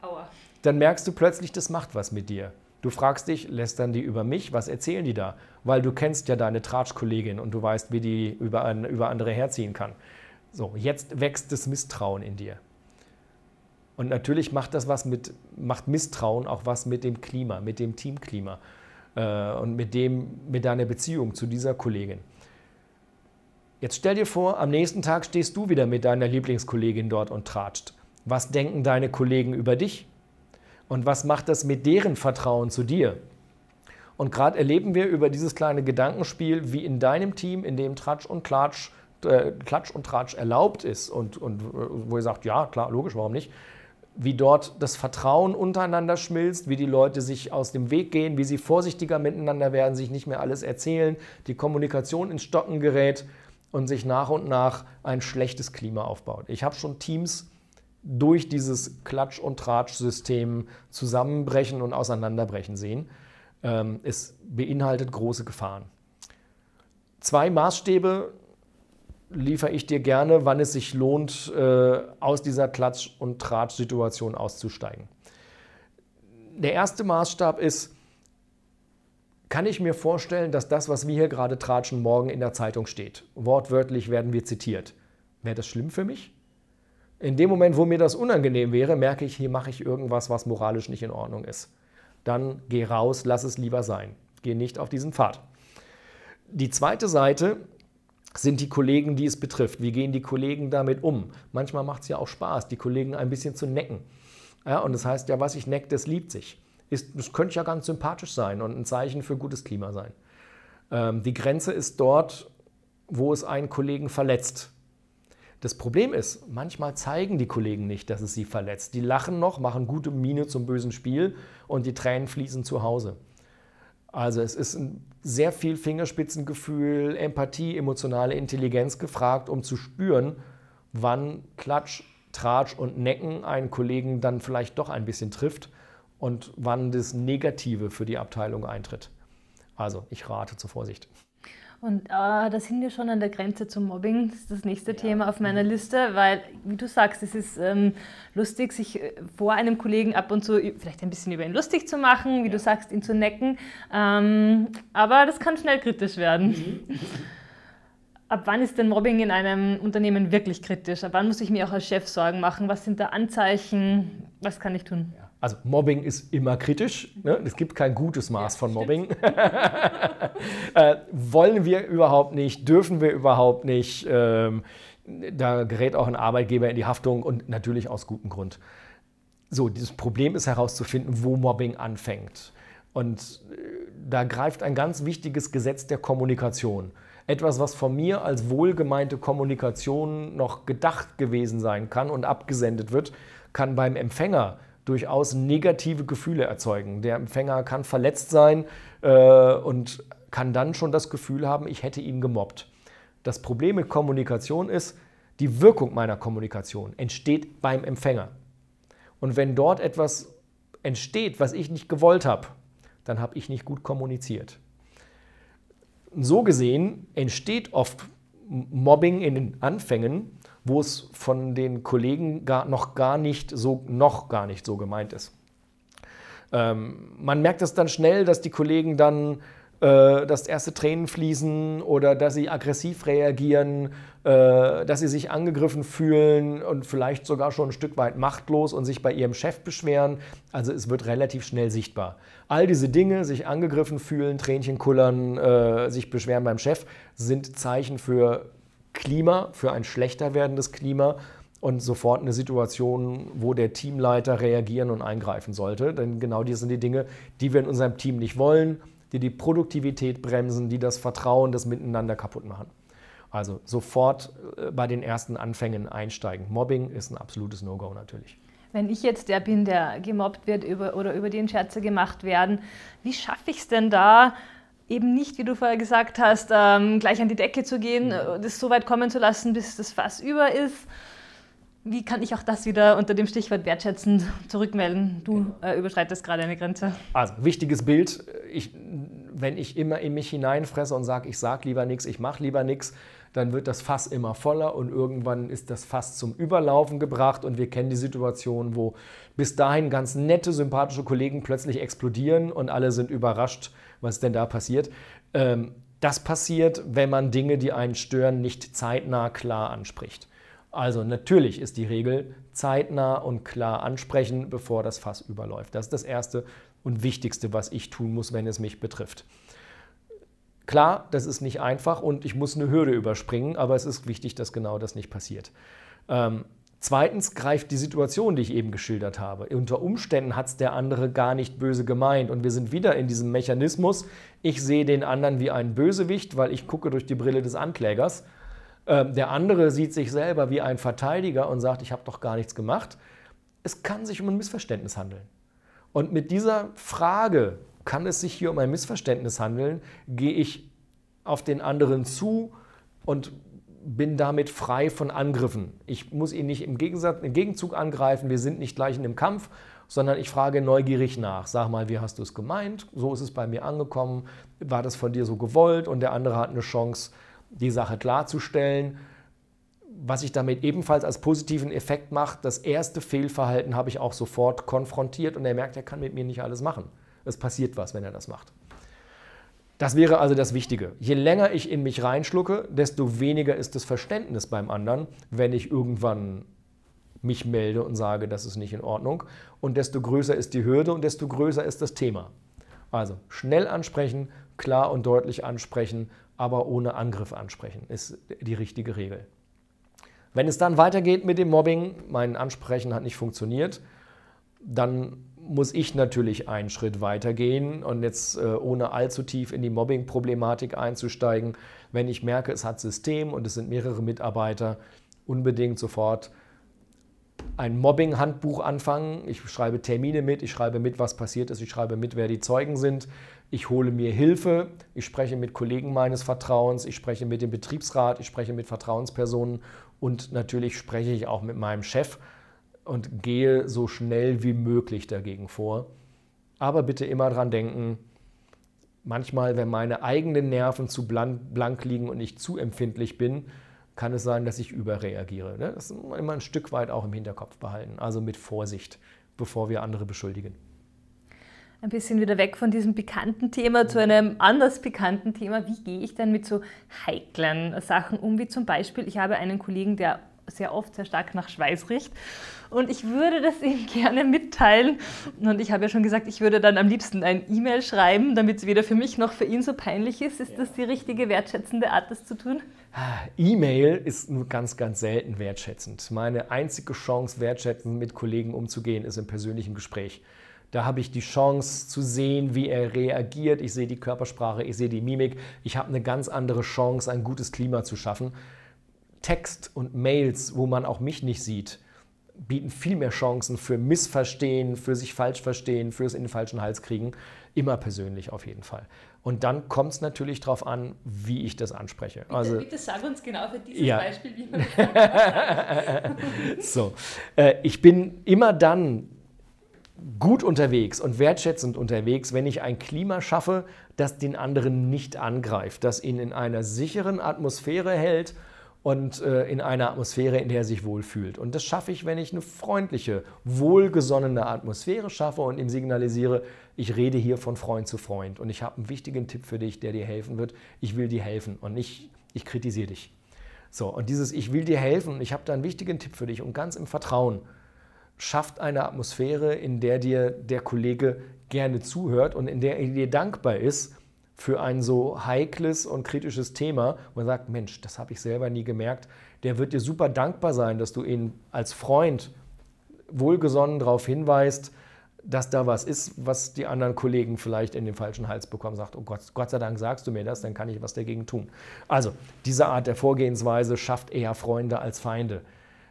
Aua. Dann merkst du plötzlich, das macht was mit dir. Du fragst dich, lästern die über mich? Was erzählen die da? Weil du kennst ja deine Tratschkollegin und du weißt, wie die über, ein, über andere herziehen kann. So, jetzt wächst das Misstrauen in dir. Und natürlich macht das was mit, macht Misstrauen auch was mit dem Klima, mit dem Teamklima äh, und mit, dem, mit deiner Beziehung zu dieser Kollegin. Jetzt stell dir vor, am nächsten Tag stehst du wieder mit deiner Lieblingskollegin dort und tratscht. Was denken deine Kollegen über dich? Und was macht das mit deren Vertrauen zu dir? Und gerade erleben wir über dieses kleine Gedankenspiel, wie in deinem Team, in dem Tratsch und Klatsch, äh, Klatsch und Tratsch erlaubt ist und, und wo ihr sagt, ja, klar, logisch, warum nicht, wie dort das Vertrauen untereinander schmilzt, wie die Leute sich aus dem Weg gehen, wie sie vorsichtiger miteinander werden, sich nicht mehr alles erzählen, die Kommunikation ins Stocken gerät und sich nach und nach ein schlechtes Klima aufbaut. Ich habe schon Teams durch dieses Klatsch- und Tratsch-System zusammenbrechen und auseinanderbrechen sehen. Ähm, es beinhaltet große Gefahren. Zwei Maßstäbe liefere ich dir gerne, wann es sich lohnt, äh, aus dieser Klatsch- und Tratsch-Situation auszusteigen. Der erste Maßstab ist, kann ich mir vorstellen, dass das, was wir hier gerade tratschen, morgen in der Zeitung steht. Wortwörtlich werden wir zitiert. Wäre das schlimm für mich? In dem Moment, wo mir das unangenehm wäre, merke ich, hier mache ich irgendwas, was moralisch nicht in Ordnung ist. Dann geh raus, lass es lieber sein. Geh nicht auf diesen Pfad. Die zweite Seite sind die Kollegen, die es betrifft. Wie gehen die Kollegen damit um? Manchmal macht es ja auch Spaß, die Kollegen ein bisschen zu necken. Ja, und das heißt ja, was ich neckt, das liebt sich ist, das könnte ja ganz sympathisch sein und ein Zeichen für gutes Klima sein. Ähm, die Grenze ist dort, wo es einen Kollegen verletzt. Das Problem ist, manchmal zeigen die Kollegen nicht, dass es sie verletzt. Die lachen noch, machen gute Miene zum bösen Spiel und die Tränen fließen zu Hause. Also es ist sehr viel Fingerspitzengefühl, Empathie, emotionale Intelligenz gefragt, um zu spüren, wann Klatsch, Tratsch und Necken einen Kollegen dann vielleicht doch ein bisschen trifft und wann das Negative für die Abteilung eintritt. Also ich rate zur Vorsicht. Und äh, da sind wir schon an der Grenze zum Mobbing. Das ist das nächste ja. Thema auf meiner Liste, weil, wie du sagst, es ist ähm, lustig, sich äh, vor einem Kollegen ab und zu vielleicht ein bisschen über ihn lustig zu machen, wie ja. du sagst, ihn zu necken. Ähm, aber das kann schnell kritisch werden. Mhm. Ab wann ist denn Mobbing in einem Unternehmen wirklich kritisch? Ab wann muss ich mir auch als Chef Sorgen machen? Was sind da Anzeichen? Was kann ich tun? Ja. Also Mobbing ist immer kritisch. Ne? Es gibt kein gutes Maß ja, von Mobbing. äh, wollen wir überhaupt nicht, dürfen wir überhaupt nicht. Ähm, da gerät auch ein Arbeitgeber in die Haftung und natürlich aus gutem Grund. So, dieses Problem ist herauszufinden, wo Mobbing anfängt. Und äh, da greift ein ganz wichtiges Gesetz der Kommunikation. Etwas, was von mir als wohlgemeinte Kommunikation noch gedacht gewesen sein kann und abgesendet wird, kann beim Empfänger durchaus negative Gefühle erzeugen. Der Empfänger kann verletzt sein äh, und kann dann schon das Gefühl haben, ich hätte ihn gemobbt. Das Problem mit Kommunikation ist, die Wirkung meiner Kommunikation entsteht beim Empfänger. Und wenn dort etwas entsteht, was ich nicht gewollt habe, dann habe ich nicht gut kommuniziert. So gesehen entsteht oft Mobbing in den Anfängen, wo es von den Kollegen gar, noch, gar nicht so, noch gar nicht so gemeint ist. Ähm, man merkt es dann schnell, dass die Kollegen dann äh, das erste Tränen fließen oder dass sie aggressiv reagieren, äh, dass sie sich angegriffen fühlen und vielleicht sogar schon ein Stück weit machtlos und sich bei ihrem Chef beschweren. Also es wird relativ schnell sichtbar. All diese Dinge, sich angegriffen fühlen, Tränchen kullern, äh, sich beschweren beim Chef, sind Zeichen für Klima, für ein schlechter werdendes Klima und sofort eine Situation, wo der Teamleiter reagieren und eingreifen sollte. Denn genau die sind die Dinge, die wir in unserem Team nicht wollen. die die Produktivität bremsen, die das Vertrauen, das Miteinander kaputt machen. Also sofort äh, bei den ersten Anfängen einsteigen. Mobbing ist ein absolutes No-Go natürlich. Wenn ich jetzt der bin, der gemobbt wird über, oder über den Scherze gemacht werden, wie schaffe ich es denn da, eben nicht, wie du vorher gesagt hast, ähm, gleich an die Decke zu gehen, mhm. das so weit kommen zu lassen, bis das Fass über ist? Wie kann ich auch das wieder unter dem Stichwort wertschätzend zurückmelden? Du äh, überschreitest gerade eine Grenze. Also, wichtiges Bild. Ich, wenn ich immer in mich hineinfresse und sage, ich sage lieber nichts, ich mache lieber nichts, dann wird das Fass immer voller und irgendwann ist das Fass zum Überlaufen gebracht und wir kennen die Situation, wo bis dahin ganz nette, sympathische Kollegen plötzlich explodieren und alle sind überrascht, was denn da passiert. Ähm, das passiert, wenn man Dinge, die einen stören, nicht zeitnah klar anspricht. Also natürlich ist die Regel zeitnah und klar ansprechen, bevor das Fass überläuft. Das ist das Erste und Wichtigste, was ich tun muss, wenn es mich betrifft. Klar, das ist nicht einfach und ich muss eine Hürde überspringen, aber es ist wichtig, dass genau das nicht passiert. Ähm, zweitens greift die Situation, die ich eben geschildert habe. Unter Umständen hat es der andere gar nicht böse gemeint und wir sind wieder in diesem Mechanismus. Ich sehe den anderen wie einen Bösewicht, weil ich gucke durch die Brille des Anklägers. Ähm, der andere sieht sich selber wie ein Verteidiger und sagt, ich habe doch gar nichts gemacht. Es kann sich um ein Missverständnis handeln. Und mit dieser Frage, kann es sich hier um ein Missverständnis handeln, gehe ich auf den anderen zu und bin damit frei von Angriffen. Ich muss ihn nicht im, Gegensatz, im Gegenzug angreifen, wir sind nicht gleich in einem Kampf, sondern ich frage neugierig nach. Sag mal, wie hast du es gemeint? So ist es bei mir angekommen. War das von dir so gewollt? Und der andere hat eine Chance, die Sache klarzustellen. Was ich damit ebenfalls als positiven Effekt mache, das erste Fehlverhalten habe ich auch sofort konfrontiert und er merkt, er kann mit mir nicht alles machen. Es passiert was, wenn er das macht. Das wäre also das Wichtige. Je länger ich in mich reinschlucke, desto weniger ist das Verständnis beim anderen, wenn ich irgendwann mich melde und sage, das ist nicht in Ordnung. Und desto größer ist die Hürde und desto größer ist das Thema. Also schnell ansprechen, klar und deutlich ansprechen, aber ohne Angriff ansprechen, ist die richtige Regel. Wenn es dann weitergeht mit dem Mobbing, mein Ansprechen hat nicht funktioniert, dann muss ich natürlich einen Schritt weitergehen und jetzt äh, ohne allzu tief in die Mobbing-Problematik einzusteigen, wenn ich merke, es hat System und es sind mehrere Mitarbeiter, unbedingt sofort ein Mobbing-Handbuch anfangen. Ich schreibe Termine mit, ich schreibe mit, was passiert ist, ich schreibe mit, wer die Zeugen sind. Ich hole mir Hilfe, ich spreche mit Kollegen meines Vertrauens, ich spreche mit dem Betriebsrat, ich spreche mit Vertrauenspersonen und natürlich spreche ich auch mit meinem Chef und gehe so schnell wie möglich dagegen vor. Aber bitte immer daran denken, manchmal, wenn meine eigenen Nerven zu blank liegen und ich zu empfindlich bin, kann es sein, dass ich überreagiere. Ne? Das muss man immer ein Stück weit auch im Hinterkopf behalten. Also mit Vorsicht, bevor wir andere beschuldigen. Ein bisschen wieder weg von diesem bekannten Thema zu einem anders bekannten Thema. Wie gehe ich denn mit so heiklen Sachen um, wie zum Beispiel, ich habe einen Kollegen, der sehr oft sehr stark nach Schweiß riecht. Und ich würde das ihm gerne mitteilen. Und ich habe ja schon gesagt, ich würde dann am liebsten ein E-Mail schreiben, damit es weder für mich noch für ihn so peinlich ist. Ist ja. das die richtige wertschätzende Art, das zu tun? E-Mail ist nur ganz, ganz selten wertschätzend. Meine einzige Chance, wertschätzend mit Kollegen umzugehen, ist im persönlichen Gespräch. Da habe ich die Chance zu sehen, wie er reagiert. Ich sehe die Körpersprache, ich sehe die Mimik. Ich habe eine ganz andere Chance, ein gutes Klima zu schaffen. Text und Mails, wo man auch mich nicht sieht, bieten viel mehr Chancen für Missverstehen, für sich falsch verstehen, fürs in den falschen Hals kriegen. Immer persönlich auf jeden Fall. Und dann kommt es natürlich darauf an, wie ich das anspreche. Bitte, also, bitte sag uns genau für dieses ja. Beispiel, wie man das So, äh, ich bin immer dann gut unterwegs und wertschätzend unterwegs, wenn ich ein Klima schaffe, das den anderen nicht angreift, das ihn in einer sicheren Atmosphäre hält und äh, in einer Atmosphäre, in der er sich wohlfühlt. Und das schaffe ich, wenn ich eine freundliche, wohlgesonnene Atmosphäre schaffe und ihm signalisiere, ich rede hier von Freund zu Freund und ich habe einen wichtigen Tipp für dich, der dir helfen wird. Ich will dir helfen und nicht, ich kritisiere dich. So, und dieses Ich will dir helfen und ich habe da einen wichtigen Tipp für dich und ganz im Vertrauen schafft eine Atmosphäre, in der dir der Kollege gerne zuhört und in der er dir dankbar ist für ein so heikles und kritisches Thema, wo man sagt, Mensch, das habe ich selber nie gemerkt, der wird dir super dankbar sein, dass du ihn als Freund wohlgesonnen darauf hinweist, dass da was ist, was die anderen Kollegen vielleicht in den falschen Hals bekommen, sagt, oh Gott, Gott sei Dank sagst du mir das, dann kann ich was dagegen tun. Also, diese Art der Vorgehensweise schafft eher Freunde als Feinde.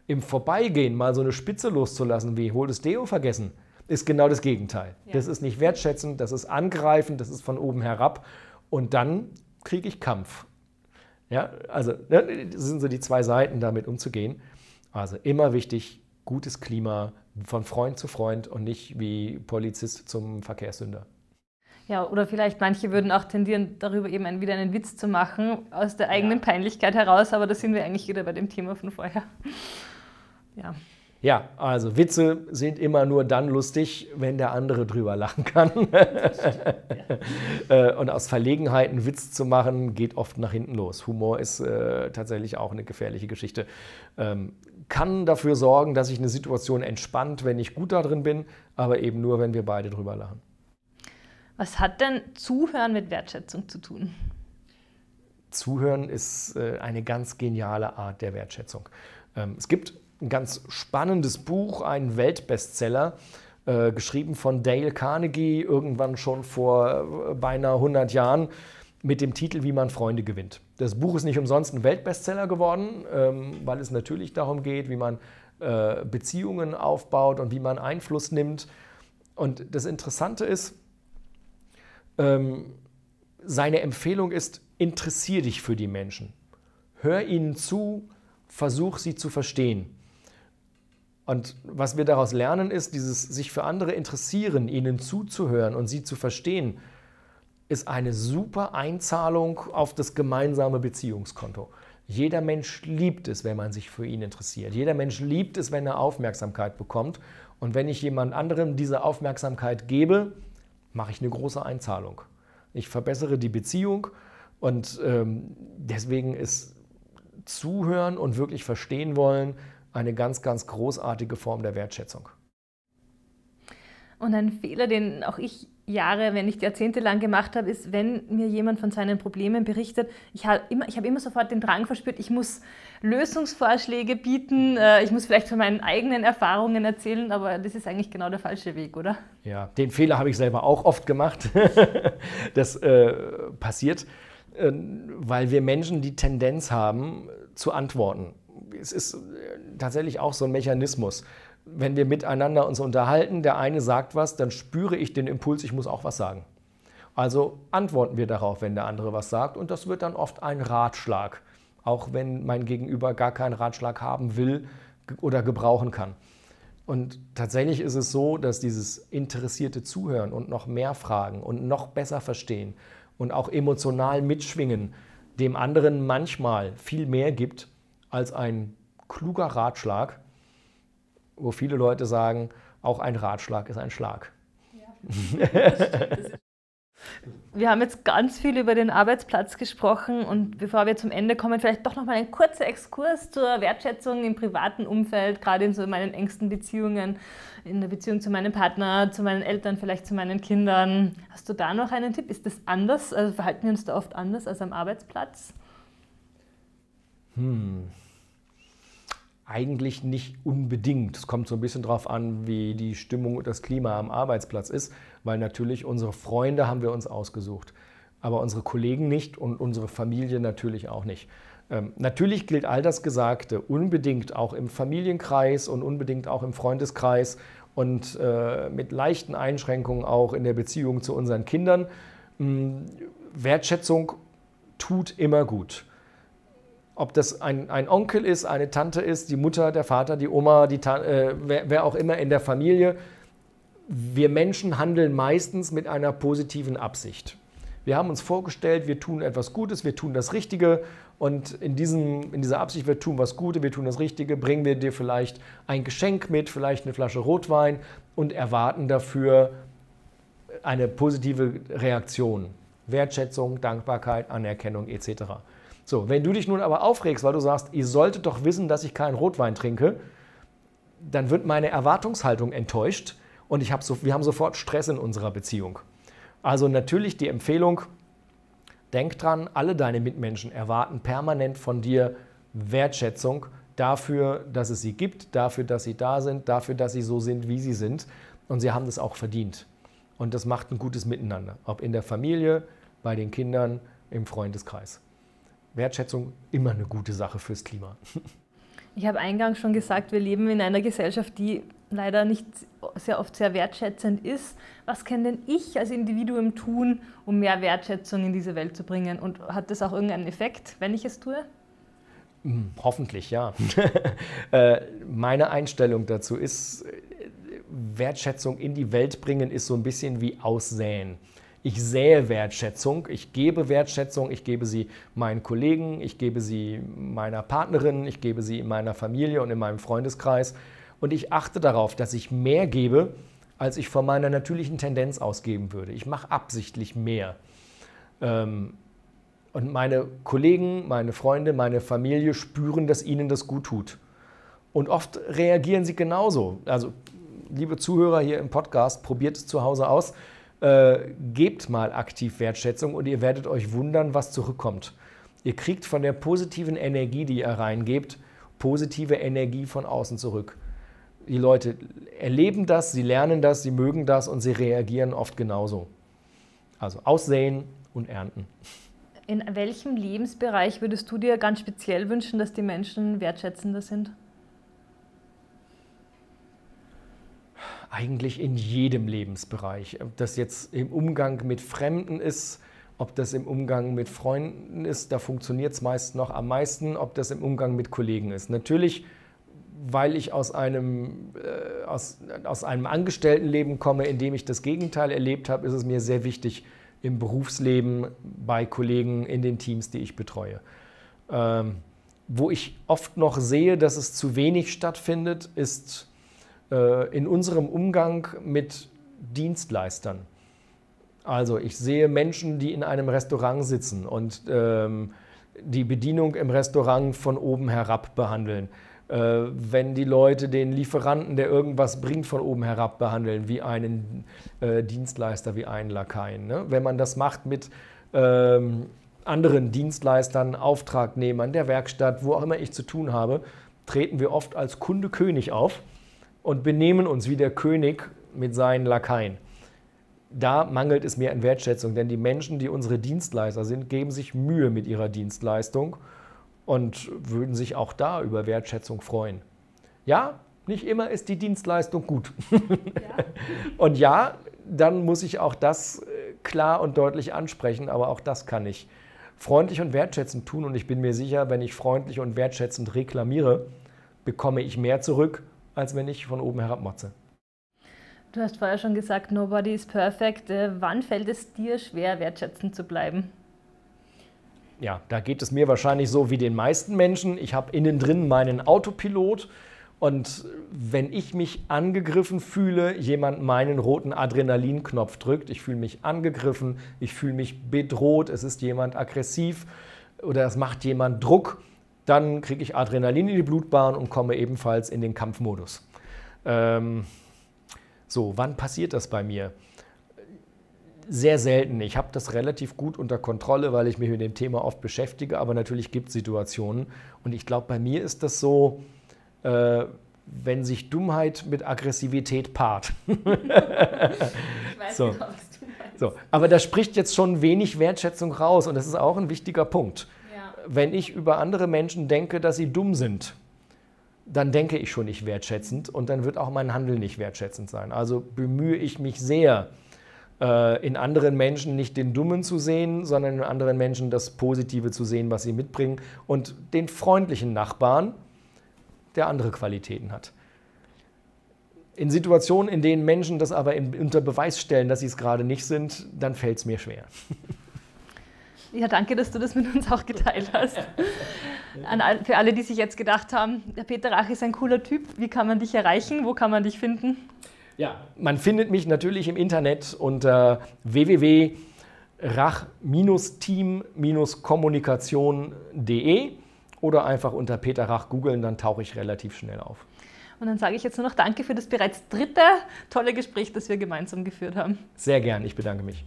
Im Vorbeigehen mal so eine Spitze loszulassen, wie hol das Deo vergessen, ist genau das Gegenteil. Ja. Das ist nicht wertschätzend, das ist angreifend, das ist von oben herab und dann kriege ich Kampf. Ja, also ne, das sind so die zwei Seiten, damit umzugehen. Also immer wichtig, gutes Klima von Freund zu Freund und nicht wie Polizist zum Verkehrssünder. Ja, oder vielleicht manche würden auch tendieren, darüber eben wieder einen Witz zu machen, aus der eigenen ja. Peinlichkeit heraus, aber da sind wir eigentlich wieder bei dem Thema von vorher. Ja. Ja, also Witze sind immer nur dann lustig, wenn der andere drüber lachen kann. Äh, und aus Verlegenheit einen Witz zu machen, geht oft nach hinten los. Humor ist äh, tatsächlich auch eine gefährliche Geschichte. Ähm, kann dafür sorgen, dass sich eine Situation entspannt, wenn ich gut da drin bin, aber eben nur, wenn wir beide drüber lachen. Was hat denn Zuhören mit Wertschätzung zu tun? Zuhören ist äh, eine ganz geniale Art der Wertschätzung. Ähm, es gibt ein ganz spannendes Buch, ein Weltbestseller, äh, geschrieben von Dale Carnegie, irgendwann schon vor äh, beinahe 100 Jahren mit dem Titel Wie man Freunde gewinnt. Das Buch ist nicht umsonst ein Weltbestseller geworden, ähm, weil es natürlich darum geht, wie man äh, Beziehungen aufbaut und wie man Einfluss nimmt. Und das Interessante ist, ähm, seine Empfehlung ist, interessier dich für die Menschen. Hör ihnen zu, versuch sie zu verstehen. Und was wir daraus lernen, ist, dieses sich für andere interessieren, ihnen zuzuhören und sie zu verstehen, ist eine super Einzahlung auf das gemeinsame Beziehungskonto. Jeder Mensch liebt es, wenn man sich für ihn interessiert. Jeder Mensch liebt es, wenn er Aufmerksamkeit bekommt. Und wenn ich jemand anderem diese Aufmerksamkeit gebe, mache ich eine große Einzahlung. Ich verbessere die Beziehung und ähm, deswegen ist Zuhören und wirklich verstehen wollen eine ganz, ganz großartige Form der Wertschätzung. Und ein Fehler, den auch ich Jahre, wenn nicht jahrzehntelang gemacht habe, ist, wenn mir jemand von seinen Problemen berichtet, ich habe immer, hab immer sofort den Drang verspürt, ich muss Lösungsvorschläge bieten, äh, ich muss vielleicht von meinen eigenen Erfahrungen erzählen, aber das ist eigentlich genau der falsche Weg, oder? Ja, den Fehler habe ich selber auch oft gemacht. das äh, passiert, äh, weil wir Menschen die Tendenz haben, zu antworten. Es ist äh, tatsächlich auch so ein Mechanismus wenn wir miteinander uns unterhalten, der eine sagt was, dann spüre ich den Impuls, ich muss auch was sagen. Also antworten wir darauf, wenn der andere was sagt und das wird dann oft ein Ratschlag, auch wenn mein Gegenüber gar keinen Ratschlag haben will oder gebrauchen kann. Und tatsächlich ist es so, dass dieses interessierte Zuhören und noch mehr Fragen und noch besser verstehen und auch emotional mitschwingen dem anderen manchmal viel mehr gibt als ein kluger Ratschlag, wo viele Leute sagen, auch ein Ratschlag ist ein Schlag. Ja. Wir haben jetzt ganz viel über den Arbeitsplatz gesprochen und bevor wir zum Ende kommen, vielleicht doch noch mal ein kurzer Exkurs zur Wertschätzung im privaten Umfeld, gerade in so meinen engsten Beziehungen, in der Beziehung zu meinem Partner, zu meinen Eltern, vielleicht zu meinen Kindern. Hast du da noch einen Tipp? Ist das anders? Also verhalten wir uns da oft anders als am Arbeitsplatz? Hm. Eigentlich nicht unbedingt. Es kommt so ein bisschen darauf an, wie die Stimmung und das Klima am Arbeitsplatz ist, weil natürlich unsere Freunde haben wir uns ausgesucht, aber unsere Kollegen nicht und unsere Familie natürlich auch nicht. Ähm, natürlich gilt all das Gesagte unbedingt auch im Familienkreis und unbedingt auch im Freundeskreis und äh, mit leichten Einschränkungen auch in der Beziehung zu unseren Kindern. Ähm, Wertschätzung tut immer gut ob das ein, ein, Onkel ist, eine Tante ist, die Mutter, der Vater, die Oma, die äh, wer, wer, auch immer in der Familie. Wir Menschen handeln meistens mit einer positiven Absicht. Wir haben uns vorgestellt, wir tun etwas Gutes, wir tun das Richtige und in, diesem, in dieser Absicht, wir tun was Gutes, wir tun das Richtige, bringen wir dir vielleicht ein Geschenk mit, vielleicht eine Flasche Rotwein und erwarten dafür eine positive Reaktion. Wertschätzung, Dankbarkeit, Anerkennung etc. So, wenn du dich nun aber aufregst, weil du sagst, ihr solltet doch wissen, dass ich keinen Rotwein trinke, dann wird meine Erwartungshaltung enttäuscht und ich hab so, wir haben sofort Stress in unserer Beziehung. Also natürlich die Empfehlung, denk dran, alle deine Mitmenschen erwarten permanent von dir Wertschätzung dafür, dass es sie gibt, dafür, dass sie da sind, dafür, dass sie so sind, wie sie sind. Und sie haben das auch verdient. Und das macht ein gutes Miteinander, ob in der Familie, bei den Kindern, im Freundeskreis. Wertschätzung immer eine gute Sache fürs Klima. Ich habe eingangs schon gesagt, wir leben in einer Gesellschaft, die leider nicht sehr oft sehr wertschätzend ist. Was kann denn ich als Individuum tun, um mehr Wertschätzung in diese Welt zu bringen? Und hat das auch irgendeinen Effekt, wenn ich es tue? Hm, hoffentlich, ja. Äh, meine Einstellung dazu ist, Wertschätzung in die Welt bringen ist so ein bisschen wie Aussäen. Ich sähe Wertschätzung, ich gebe Wertschätzung, ich gebe sie meinen Kollegen, ich gebe sie meiner Partnerin, ich gebe sie in meiner Familie und in meinem Freundeskreis. Und ich achte darauf, dass ich mehr gebe, als ich von meiner natürlichen Tendenz ausgeben würde. Ich mache absichtlich mehr. Ähm, und meine Kollegen, meine Freunde, meine Familie spüren, dass ihnen das gut tut. Und oft reagieren sie genauso. Also, liebe Zuhörer hier im Podcast, probiert es zu Hause aus. Äh, gebt mal aktiv Wertschätzung und ihr werdet euch wundern, was zurückkommt. Ihr kriegt von der positiven Energie, die ihr reingebt, positive Energie von außen zurück. Die Leute erleben das, sie lernen das, sie mögen das und sie reagieren oft genauso. Also aussehen und ernten. In welchem Lebensbereich würdest du dir ganz speziell wünschen, dass die Menschen wertschätzender sind? Eigentlich in jedem Lebensbereich. Ob das jetzt im Umgang mit Fremden ist, ob das im Umgang mit Freunden ist, da funktioniert es meist noch am meisten, ob das im Umgang mit Kollegen ist. Natürlich, weil ich aus einem, äh, aus, aus einem Angestelltenleben komme, in dem ich das Gegenteil erlebt habe, ist es mir sehr wichtig, im Berufsleben, bei Kollegen, in den Teams, die ich betreue. Ähm, wo ich oft noch sehe, dass es zu wenig stattfindet, ist in unserem Umgang mit Dienstleistern. Also ich sehe Menschen, die in einem Restaurant sitzen und ähm, die Bedienung im Restaurant von oben herab behandeln äh, wenn die Leute den Lieferanten, der irgendwas bringt, von oben herab behandeln, wie einen äh, Dienstleister, wie einen Lakaien. Ne? Wenn man das macht mit ähm, anderen Dienstleistern, Auftragnehmern, der Werkstatt, wo auch immer ich zu tun habe, treten wir oft als Kunde König auf und benehmen uns wie der König mit seinen Lakaien. Da mangelt es mir an Wertschätzung, denn die Menschen, die unsere Dienstleister sind, geben sich Mühe mit ihrer Dienstleistung und würden sich auch da über Wertschätzung freuen. Ja, nicht immer ist die Dienstleistung gut. Ja. und ja, dann muss ich auch das äh, klar und deutlich ansprechen, aber auch das kann ich freundlich und wertschätzend tun und ich bin mir sicher, wenn ich freundlich und wertschätzend reklamiere, bekomme ich mehr zurück, als wenn ich von oben herab motze. Du hast vorher schon gesagt, nobody is perfect. Äh, wann fällt es dir schwer, wertschätzend zu bleiben? ja, da geht es mir wahrscheinlich so wie den meisten Menschen. Ich habe innen drin meinen Autopilot und wenn ich mich angegriffen fühle, jemand meinen roten Adrenalinknopf drückt, ich fühle mich angegriffen, ich fühle mich bedroht, es ist jemand aggressiv oder es macht jemand Druck, dann kriege ich Adrenalin in die Blutbahn und komme ebenfalls in den Kampfmodus. Ähm, so, wann passiert das bei mir? sehr selten. Ich habe das relativ gut unter Kontrolle, weil ich mich mit dem Thema oft beschäftige, aber natürlich gibt es Situationen. Und ich glaube, bei mir ist das so, äh, wenn sich Dummheit mit Aggressivität paart. ich weiß so. genau, was du meinst. So. Aber da spricht jetzt schon wenig Wertschätzung raus und das ist auch ein wichtiger Punkt. Wenn ich über andere Menschen denke, dass sie dumm sind, dann denke ich schon nicht wertschätzend und dann wird auch mein Handeln nicht wertschätzend sein. Also bemühe ich mich sehr, äh, in anderen Menschen nicht den Dummen zu sehen, sondern in anderen Menschen das Positive zu sehen, was sie mitbringen und den freundlichen Nachbarn, der andere Qualitäten hat. In Situationen, in denen Menschen das aber unter Beweis stellen, dass sie es gerade nicht sind, dann fällt es mir schwer. Ja, danke, dass du das mit uns auch geteilt hast. An, für alle, die sich jetzt gedacht haben, der Peter Rach ist ein cooler Typ, wie kann man dich erreichen? Wo kann man dich finden? Ja, man findet mich natürlich im Internet unter www.rach-team-kommunikation.de oder einfach unter Peter Rach googeln, dann tauche ich relativ schnell auf. Und dann sage ich jetzt nur noch Danke für das bereits dritte tolle Gespräch, das wir gemeinsam geführt haben. Sehr gern, ich bedanke mich.